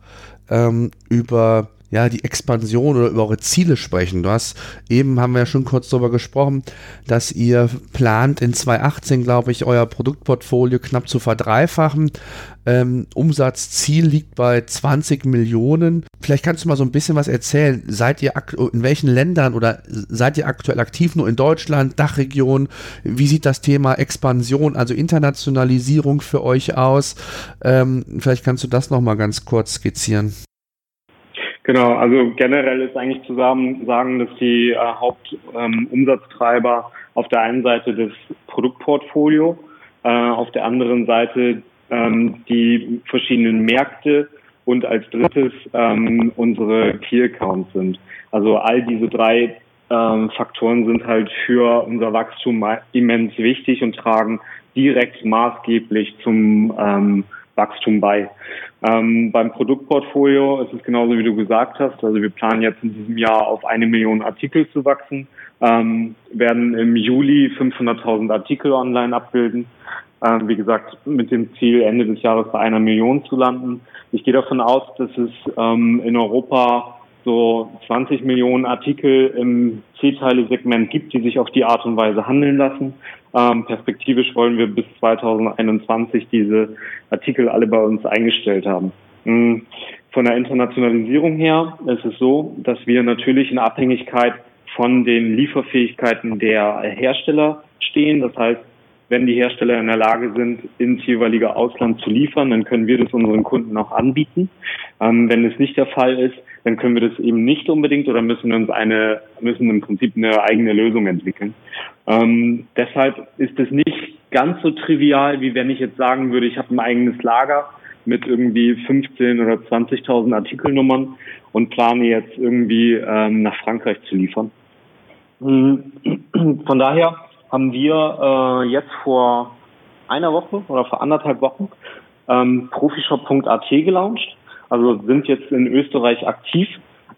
ähm, über ja, die Expansion oder über eure Ziele sprechen. Du hast eben, haben wir ja schon kurz darüber gesprochen, dass ihr plant in 2018, glaube ich, euer Produktportfolio knapp zu verdreifachen. Ähm, Umsatzziel liegt bei 20 Millionen. Vielleicht kannst du mal so ein bisschen was erzählen. Seid ihr in welchen Ländern oder seid ihr aktuell aktiv nur in Deutschland, Dachregion? Wie sieht das Thema Expansion, also Internationalisierung für euch aus? Ähm, vielleicht kannst du das noch mal ganz kurz skizzieren. Genau, also generell ist eigentlich zu sagen, dass die äh, Hauptumsatztreiber ähm, auf der einen Seite das Produktportfolio, äh, auf der anderen Seite ähm, die verschiedenen Märkte und als drittes ähm, unsere Key Accounts sind. Also all diese drei ähm, Faktoren sind halt für unser Wachstum immens wichtig und tragen direkt maßgeblich zum ähm, Wachstum bei. Ähm, beim Produktportfolio ist es genauso, wie du gesagt hast. Also wir planen jetzt in diesem Jahr auf eine Million Artikel zu wachsen, ähm, werden im Juli 500.000 Artikel online abbilden. Ähm, wie gesagt, mit dem Ziel, Ende des Jahres bei einer Million zu landen. Ich gehe davon aus, dass es ähm, in Europa so 20 Millionen Artikel im C-Teile-Segment gibt, die sich auf die Art und Weise handeln lassen. Ähm, perspektivisch wollen wir bis 2021 diese Artikel alle bei uns eingestellt haben. Mhm. Von der Internationalisierung her ist es so, dass wir natürlich in Abhängigkeit von den Lieferfähigkeiten der Hersteller stehen. Das heißt, wenn die Hersteller in der Lage sind, ins jeweilige Ausland zu liefern, dann können wir das unseren Kunden auch anbieten. Ähm, wenn es nicht der Fall ist, dann können wir das eben nicht unbedingt oder müssen uns eine, müssen im Prinzip eine eigene Lösung entwickeln. Ähm, deshalb ist es nicht ganz so trivial, wie wenn ich jetzt sagen würde, ich habe ein eigenes Lager mit irgendwie 15 oder 20.000 Artikelnummern und plane jetzt irgendwie ähm, nach Frankreich zu liefern. Hm, von daher haben wir äh, jetzt vor einer Woche oder vor anderthalb Wochen ähm, profishop.at gelauncht. Also sind jetzt in Österreich aktiv,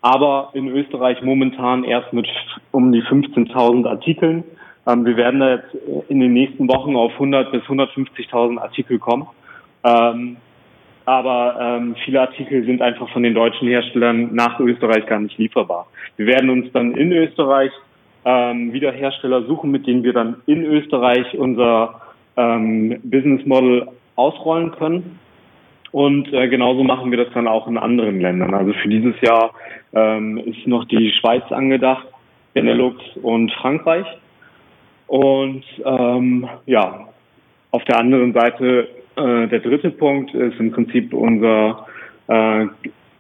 aber in Österreich momentan erst mit um die 15.000 Artikeln. Ähm, wir werden da jetzt in den nächsten Wochen auf 100 bis 150.000 Artikel kommen. Ähm, aber ähm, viele Artikel sind einfach von den deutschen Herstellern nach Österreich gar nicht lieferbar. Wir werden uns dann in Österreich ähm, wieder Hersteller suchen, mit denen wir dann in Österreich unser ähm, Business Model ausrollen können. Und äh, genauso machen wir das dann auch in anderen Ländern. Also für dieses Jahr ähm, ist noch die Schweiz angedacht, Benelux und Frankreich. Und ähm, ja, auf der anderen Seite äh, der dritte Punkt ist im Prinzip unser äh,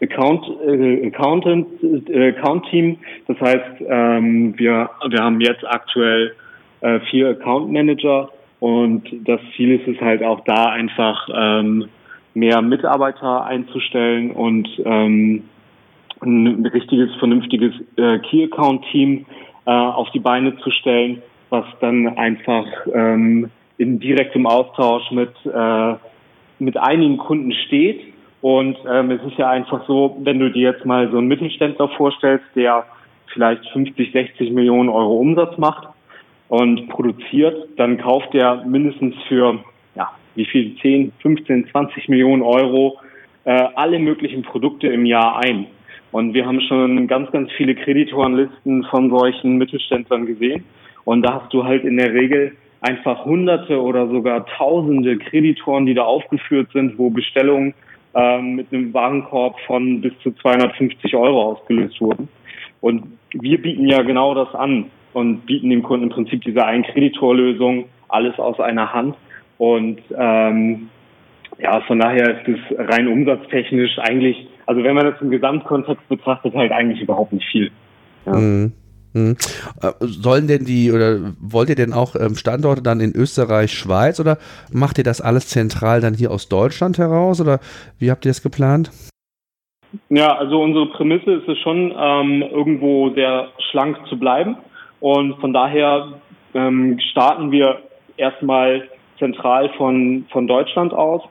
Account, äh, Accountant, äh, Account Team. Das heißt, ähm, wir, wir haben jetzt aktuell äh, vier Account Manager und das Ziel ist es halt auch da einfach ähm, mehr Mitarbeiter einzustellen und ähm, ein richtiges, vernünftiges äh, Key Account Team äh, auf die Beine zu stellen, was dann einfach ähm, in direktem Austausch mit, äh, mit einigen Kunden steht. Und ähm, es ist ja einfach so, wenn du dir jetzt mal so einen Mittelständler vorstellst, der vielleicht 50, 60 Millionen Euro Umsatz macht und produziert, dann kauft er mindestens für, wie viel, 10, 15, 20 Millionen Euro äh, alle möglichen Produkte im Jahr ein. Und wir haben schon ganz, ganz viele Kreditorenlisten von solchen Mittelständlern gesehen. Und da hast du halt in der Regel einfach Hunderte oder sogar Tausende Kreditoren, die da aufgeführt sind, wo Bestellungen ähm, mit einem Warenkorb von bis zu 250 Euro ausgelöst wurden. Und wir bieten ja genau das an und bieten dem Kunden im Prinzip diese Ein-Kreditor-Lösung, alles aus einer Hand. Und ähm, ja, von daher ist es rein umsatztechnisch eigentlich, also wenn man das im Gesamtkontext betrachtet, halt eigentlich überhaupt nicht viel. Ja. Mhm. Hm. Sollen denn die oder wollt ihr denn auch ähm, Standorte dann in Österreich, Schweiz oder macht ihr das alles zentral dann hier aus Deutschland heraus oder wie habt ihr das geplant? Ja, also unsere Prämisse ist es schon, ähm, irgendwo sehr schlank zu bleiben und von daher ähm, starten wir erstmal zentral von, von Deutschland aus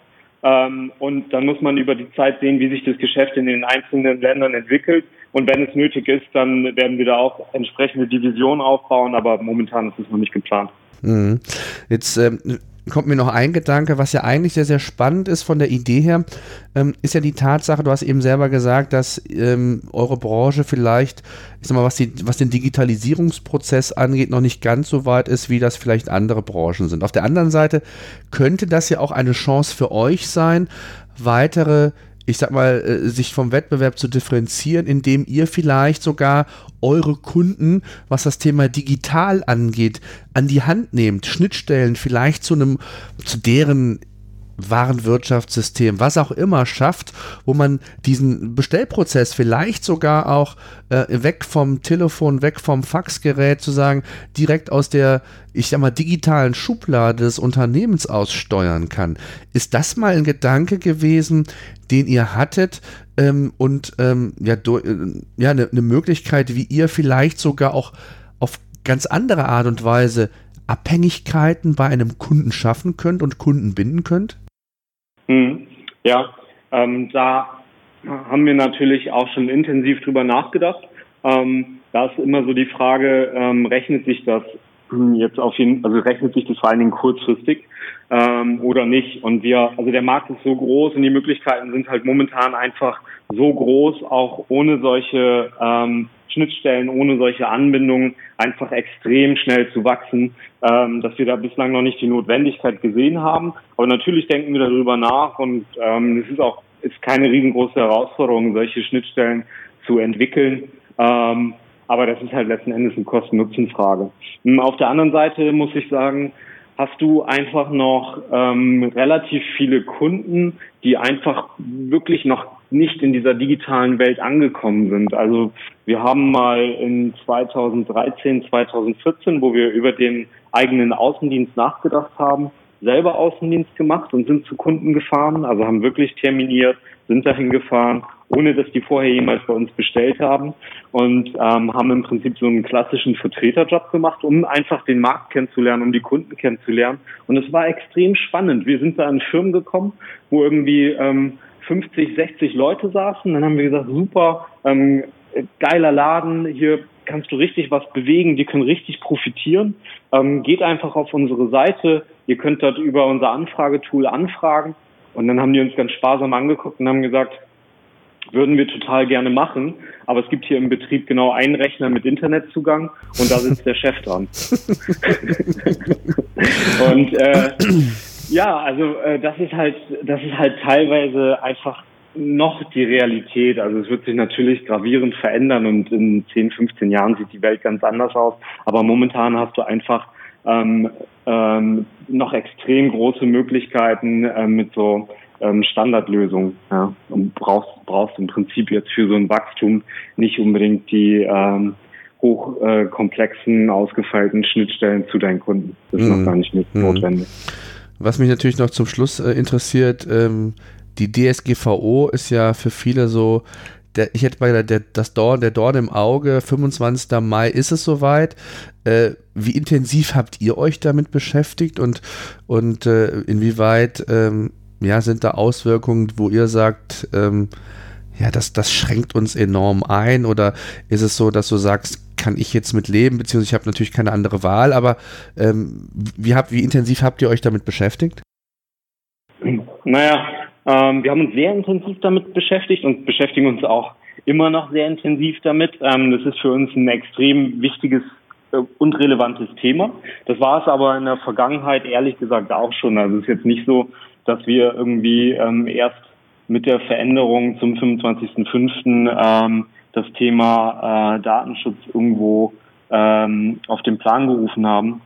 ähm, und dann muss man über die Zeit sehen, wie sich das Geschäft in den einzelnen Ländern entwickelt. Und wenn es nötig ist, dann werden wir da auch entsprechende Divisionen aufbauen, aber momentan ist es noch nicht geplant. Mhm. Jetzt ähm, kommt mir noch ein Gedanke, was ja eigentlich sehr, sehr spannend ist von der Idee her, ähm, ist ja die Tatsache, du hast eben selber gesagt, dass ähm, eure Branche vielleicht, ich sag mal, was, die, was den Digitalisierungsprozess angeht, noch nicht ganz so weit ist, wie das vielleicht andere Branchen sind. Auf der anderen Seite könnte das ja auch eine Chance für euch sein, weitere ich sag mal, äh, sich vom Wettbewerb zu differenzieren, indem ihr vielleicht sogar eure Kunden, was das Thema digital angeht, an die Hand nehmt, Schnittstellen vielleicht zu einem, zu deren Warenwirtschaftssystem, was auch immer schafft, wo man diesen Bestellprozess vielleicht sogar auch äh, weg vom Telefon, weg vom Faxgerät zu sagen, direkt aus der, ich sag mal, digitalen Schublade des Unternehmens aussteuern kann. Ist das mal ein Gedanke gewesen, den ihr hattet ähm, und ähm, ja, äh, ja eine ne Möglichkeit, wie ihr vielleicht sogar auch auf ganz andere Art und Weise Abhängigkeiten bei einem Kunden schaffen könnt und Kunden binden könnt? Hm, ja, ähm, da haben wir natürlich auch schon intensiv drüber nachgedacht. Ähm, da ist immer so die Frage, ähm, rechnet sich das jetzt auf jeden, also rechnet sich das vor allen Dingen kurzfristig ähm, oder nicht? Und wir, also der Markt ist so groß und die Möglichkeiten sind halt momentan einfach so groß, auch ohne solche ähm, Schnittstellen, ohne solche Anbindungen einfach extrem schnell zu wachsen, ähm, dass wir da bislang noch nicht die Notwendigkeit gesehen haben. Aber natürlich denken wir darüber nach und ähm, es ist auch ist keine riesengroße Herausforderung, solche Schnittstellen zu entwickeln. Ähm, aber das ist halt letzten Endes eine Kosten-Nutzen-Frage. Hm, auf der anderen Seite muss ich sagen, hast du einfach noch ähm, relativ viele Kunden, die einfach wirklich noch nicht in dieser digitalen Welt angekommen sind. Also wir haben mal in 2013, 2014, wo wir über den eigenen Außendienst nachgedacht haben, selber Außendienst gemacht und sind zu Kunden gefahren, also haben wirklich terminiert, sind dahin gefahren, ohne dass die vorher jemals bei uns bestellt haben und ähm, haben im Prinzip so einen klassischen Vertreterjob gemacht, um einfach den Markt kennenzulernen, um die Kunden kennenzulernen. Und es war extrem spannend. Wir sind da in Firmen gekommen, wo irgendwie ähm, 50, 60 Leute saßen. Dann haben wir gesagt, super, ähm, geiler Laden, hier kannst du richtig was bewegen, die können richtig profitieren. Ähm, geht einfach auf unsere Seite, ihr könnt dort über unser Anfragetool anfragen. Und dann haben die uns ganz sparsam angeguckt und haben gesagt, würden wir total gerne machen, aber es gibt hier im Betrieb genau einen Rechner mit Internetzugang und da sitzt der Chef dran. und äh, ja, also äh, das ist halt, das ist halt teilweise einfach noch die Realität. Also es wird sich natürlich gravierend verändern und in 10, 15 Jahren sieht die Welt ganz anders aus. Aber momentan hast du einfach ähm, ähm, noch extrem große Möglichkeiten äh, mit so ähm, Standardlösungen. Ja? Und brauchst, brauchst im Prinzip jetzt für so ein Wachstum nicht unbedingt die ähm, hochkomplexen, äh, ausgefeilten Schnittstellen zu deinen Kunden. Das ist mhm. noch gar nicht mit mhm. Was mich natürlich noch zum Schluss äh, interessiert, ähm, die DSGVO ist ja für viele so, der, ich hätte mal der, das Dorn, der Dorn im Auge, 25. Mai ist es soweit. Äh, wie intensiv habt ihr euch damit beschäftigt und, und äh, inwieweit ähm, ja, sind da Auswirkungen, wo ihr sagt, ähm, ja, das, das schränkt uns enorm ein? Oder ist es so, dass du sagst, kann ich jetzt mit leben, beziehungsweise ich habe natürlich keine andere Wahl, aber ähm, wie, habt, wie intensiv habt ihr euch damit beschäftigt? Naja, ähm, wir haben uns sehr intensiv damit beschäftigt und beschäftigen uns auch immer noch sehr intensiv damit. Ähm, das ist für uns ein extrem wichtiges äh, und relevantes Thema. Das war es aber in der Vergangenheit ehrlich gesagt auch schon. Also es ist jetzt nicht so, dass wir irgendwie ähm, erst mit der Veränderung zum 25.05. Ähm, das Thema äh, Datenschutz irgendwo ähm, auf den Plan gerufen haben.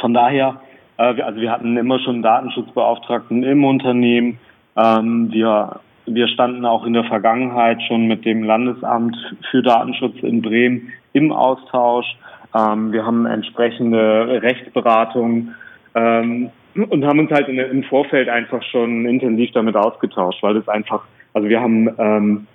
Von daher, äh, wir, also wir hatten immer schon Datenschutzbeauftragten im Unternehmen. Ähm, wir, wir standen auch in der Vergangenheit schon mit dem Landesamt für Datenschutz in Bremen im Austausch. Ähm, wir haben entsprechende Rechtsberatung ähm, und haben uns halt in, im Vorfeld einfach schon intensiv damit ausgetauscht, weil es einfach, also wir haben ähm,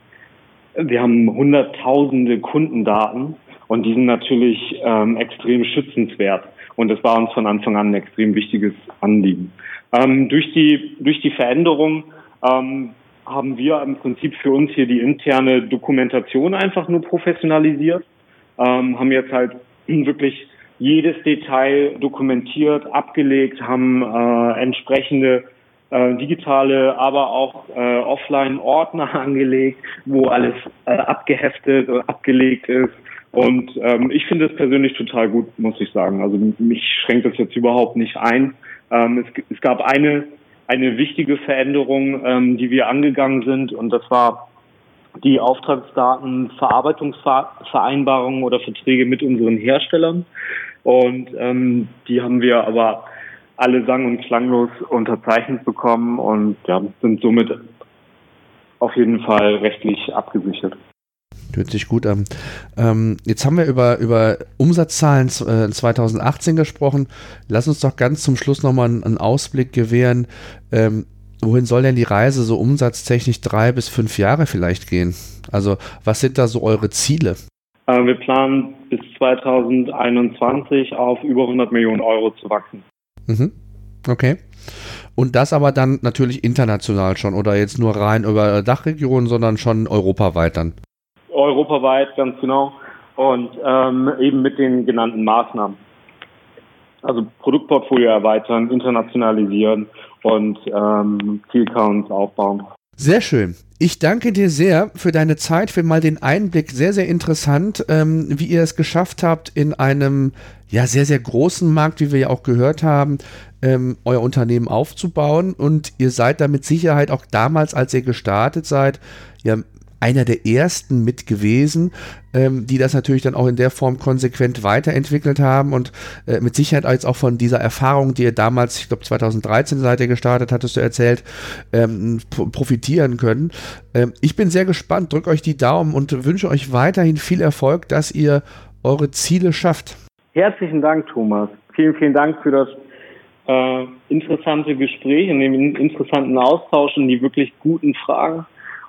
wir haben hunderttausende Kundendaten und die sind natürlich ähm, extrem schützenswert. Und das war uns von Anfang an ein extrem wichtiges Anliegen. Ähm, durch die durch die Veränderung ähm, haben wir im Prinzip für uns hier die interne Dokumentation einfach nur professionalisiert, ähm, haben jetzt halt wirklich jedes Detail dokumentiert, abgelegt, haben äh, entsprechende äh, digitale, aber auch äh, Offline-Ordner angelegt, wo alles äh, abgeheftet und abgelegt ist. Und ähm, ich finde es persönlich total gut, muss ich sagen. Also mich schränkt das jetzt überhaupt nicht ein. Ähm, es, es gab eine eine wichtige Veränderung, ähm, die wir angegangen sind, und das war die Auftragsdatenverarbeitungsvereinbarungen oder Verträge mit unseren Herstellern. Und ähm, die haben wir aber alle sang- und klanglos unterzeichnet bekommen und ja, sind somit auf jeden Fall rechtlich abgesichert. Hört sich gut an. Ähm, jetzt haben wir über, über Umsatzzahlen äh, 2018 gesprochen. Lass uns doch ganz zum Schluss nochmal einen, einen Ausblick gewähren. Ähm, wohin soll denn die Reise so umsatztechnisch drei bis fünf Jahre vielleicht gehen? Also was sind da so eure Ziele? Äh, wir planen bis 2021 auf über 100 Millionen Euro zu wachsen. Mhm. Okay. Und das aber dann natürlich international schon oder jetzt nur rein über Dachregionen, sondern schon europaweit dann? Europaweit, ganz genau. Und ähm, eben mit den genannten Maßnahmen. Also Produktportfolio erweitern, internationalisieren und ähm, Zielcounts aufbauen. Sehr schön. Ich danke dir sehr für deine Zeit, für mal den Einblick. Sehr, sehr interessant, ähm, wie ihr es geschafft habt, in einem ja sehr, sehr großen Markt, wie wir ja auch gehört haben, ähm, euer Unternehmen aufzubauen. Und ihr seid da mit Sicherheit auch damals, als ihr gestartet seid, ja einer der ersten mit gewesen, ähm, die das natürlich dann auch in der Form konsequent weiterentwickelt haben und äh, mit Sicherheit jetzt auch von dieser Erfahrung, die ihr damals, ich glaube 2013 seid ihr gestartet, hattest du erzählt, ähm, profitieren können. Ähm, ich bin sehr gespannt, drückt euch die Daumen und wünsche euch weiterhin viel Erfolg, dass ihr eure Ziele schafft. Herzlichen Dank, Thomas. Vielen, vielen Dank für das äh, interessante Gespräch und den interessanten Austausch und die wirklich guten Fragen.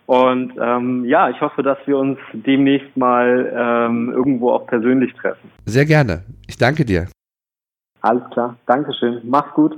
Und ähm, ja, ich hoffe, dass wir uns demnächst mal ähm, irgendwo auch persönlich treffen. Sehr gerne. Ich danke dir. Alles klar. Dankeschön. Mach's gut.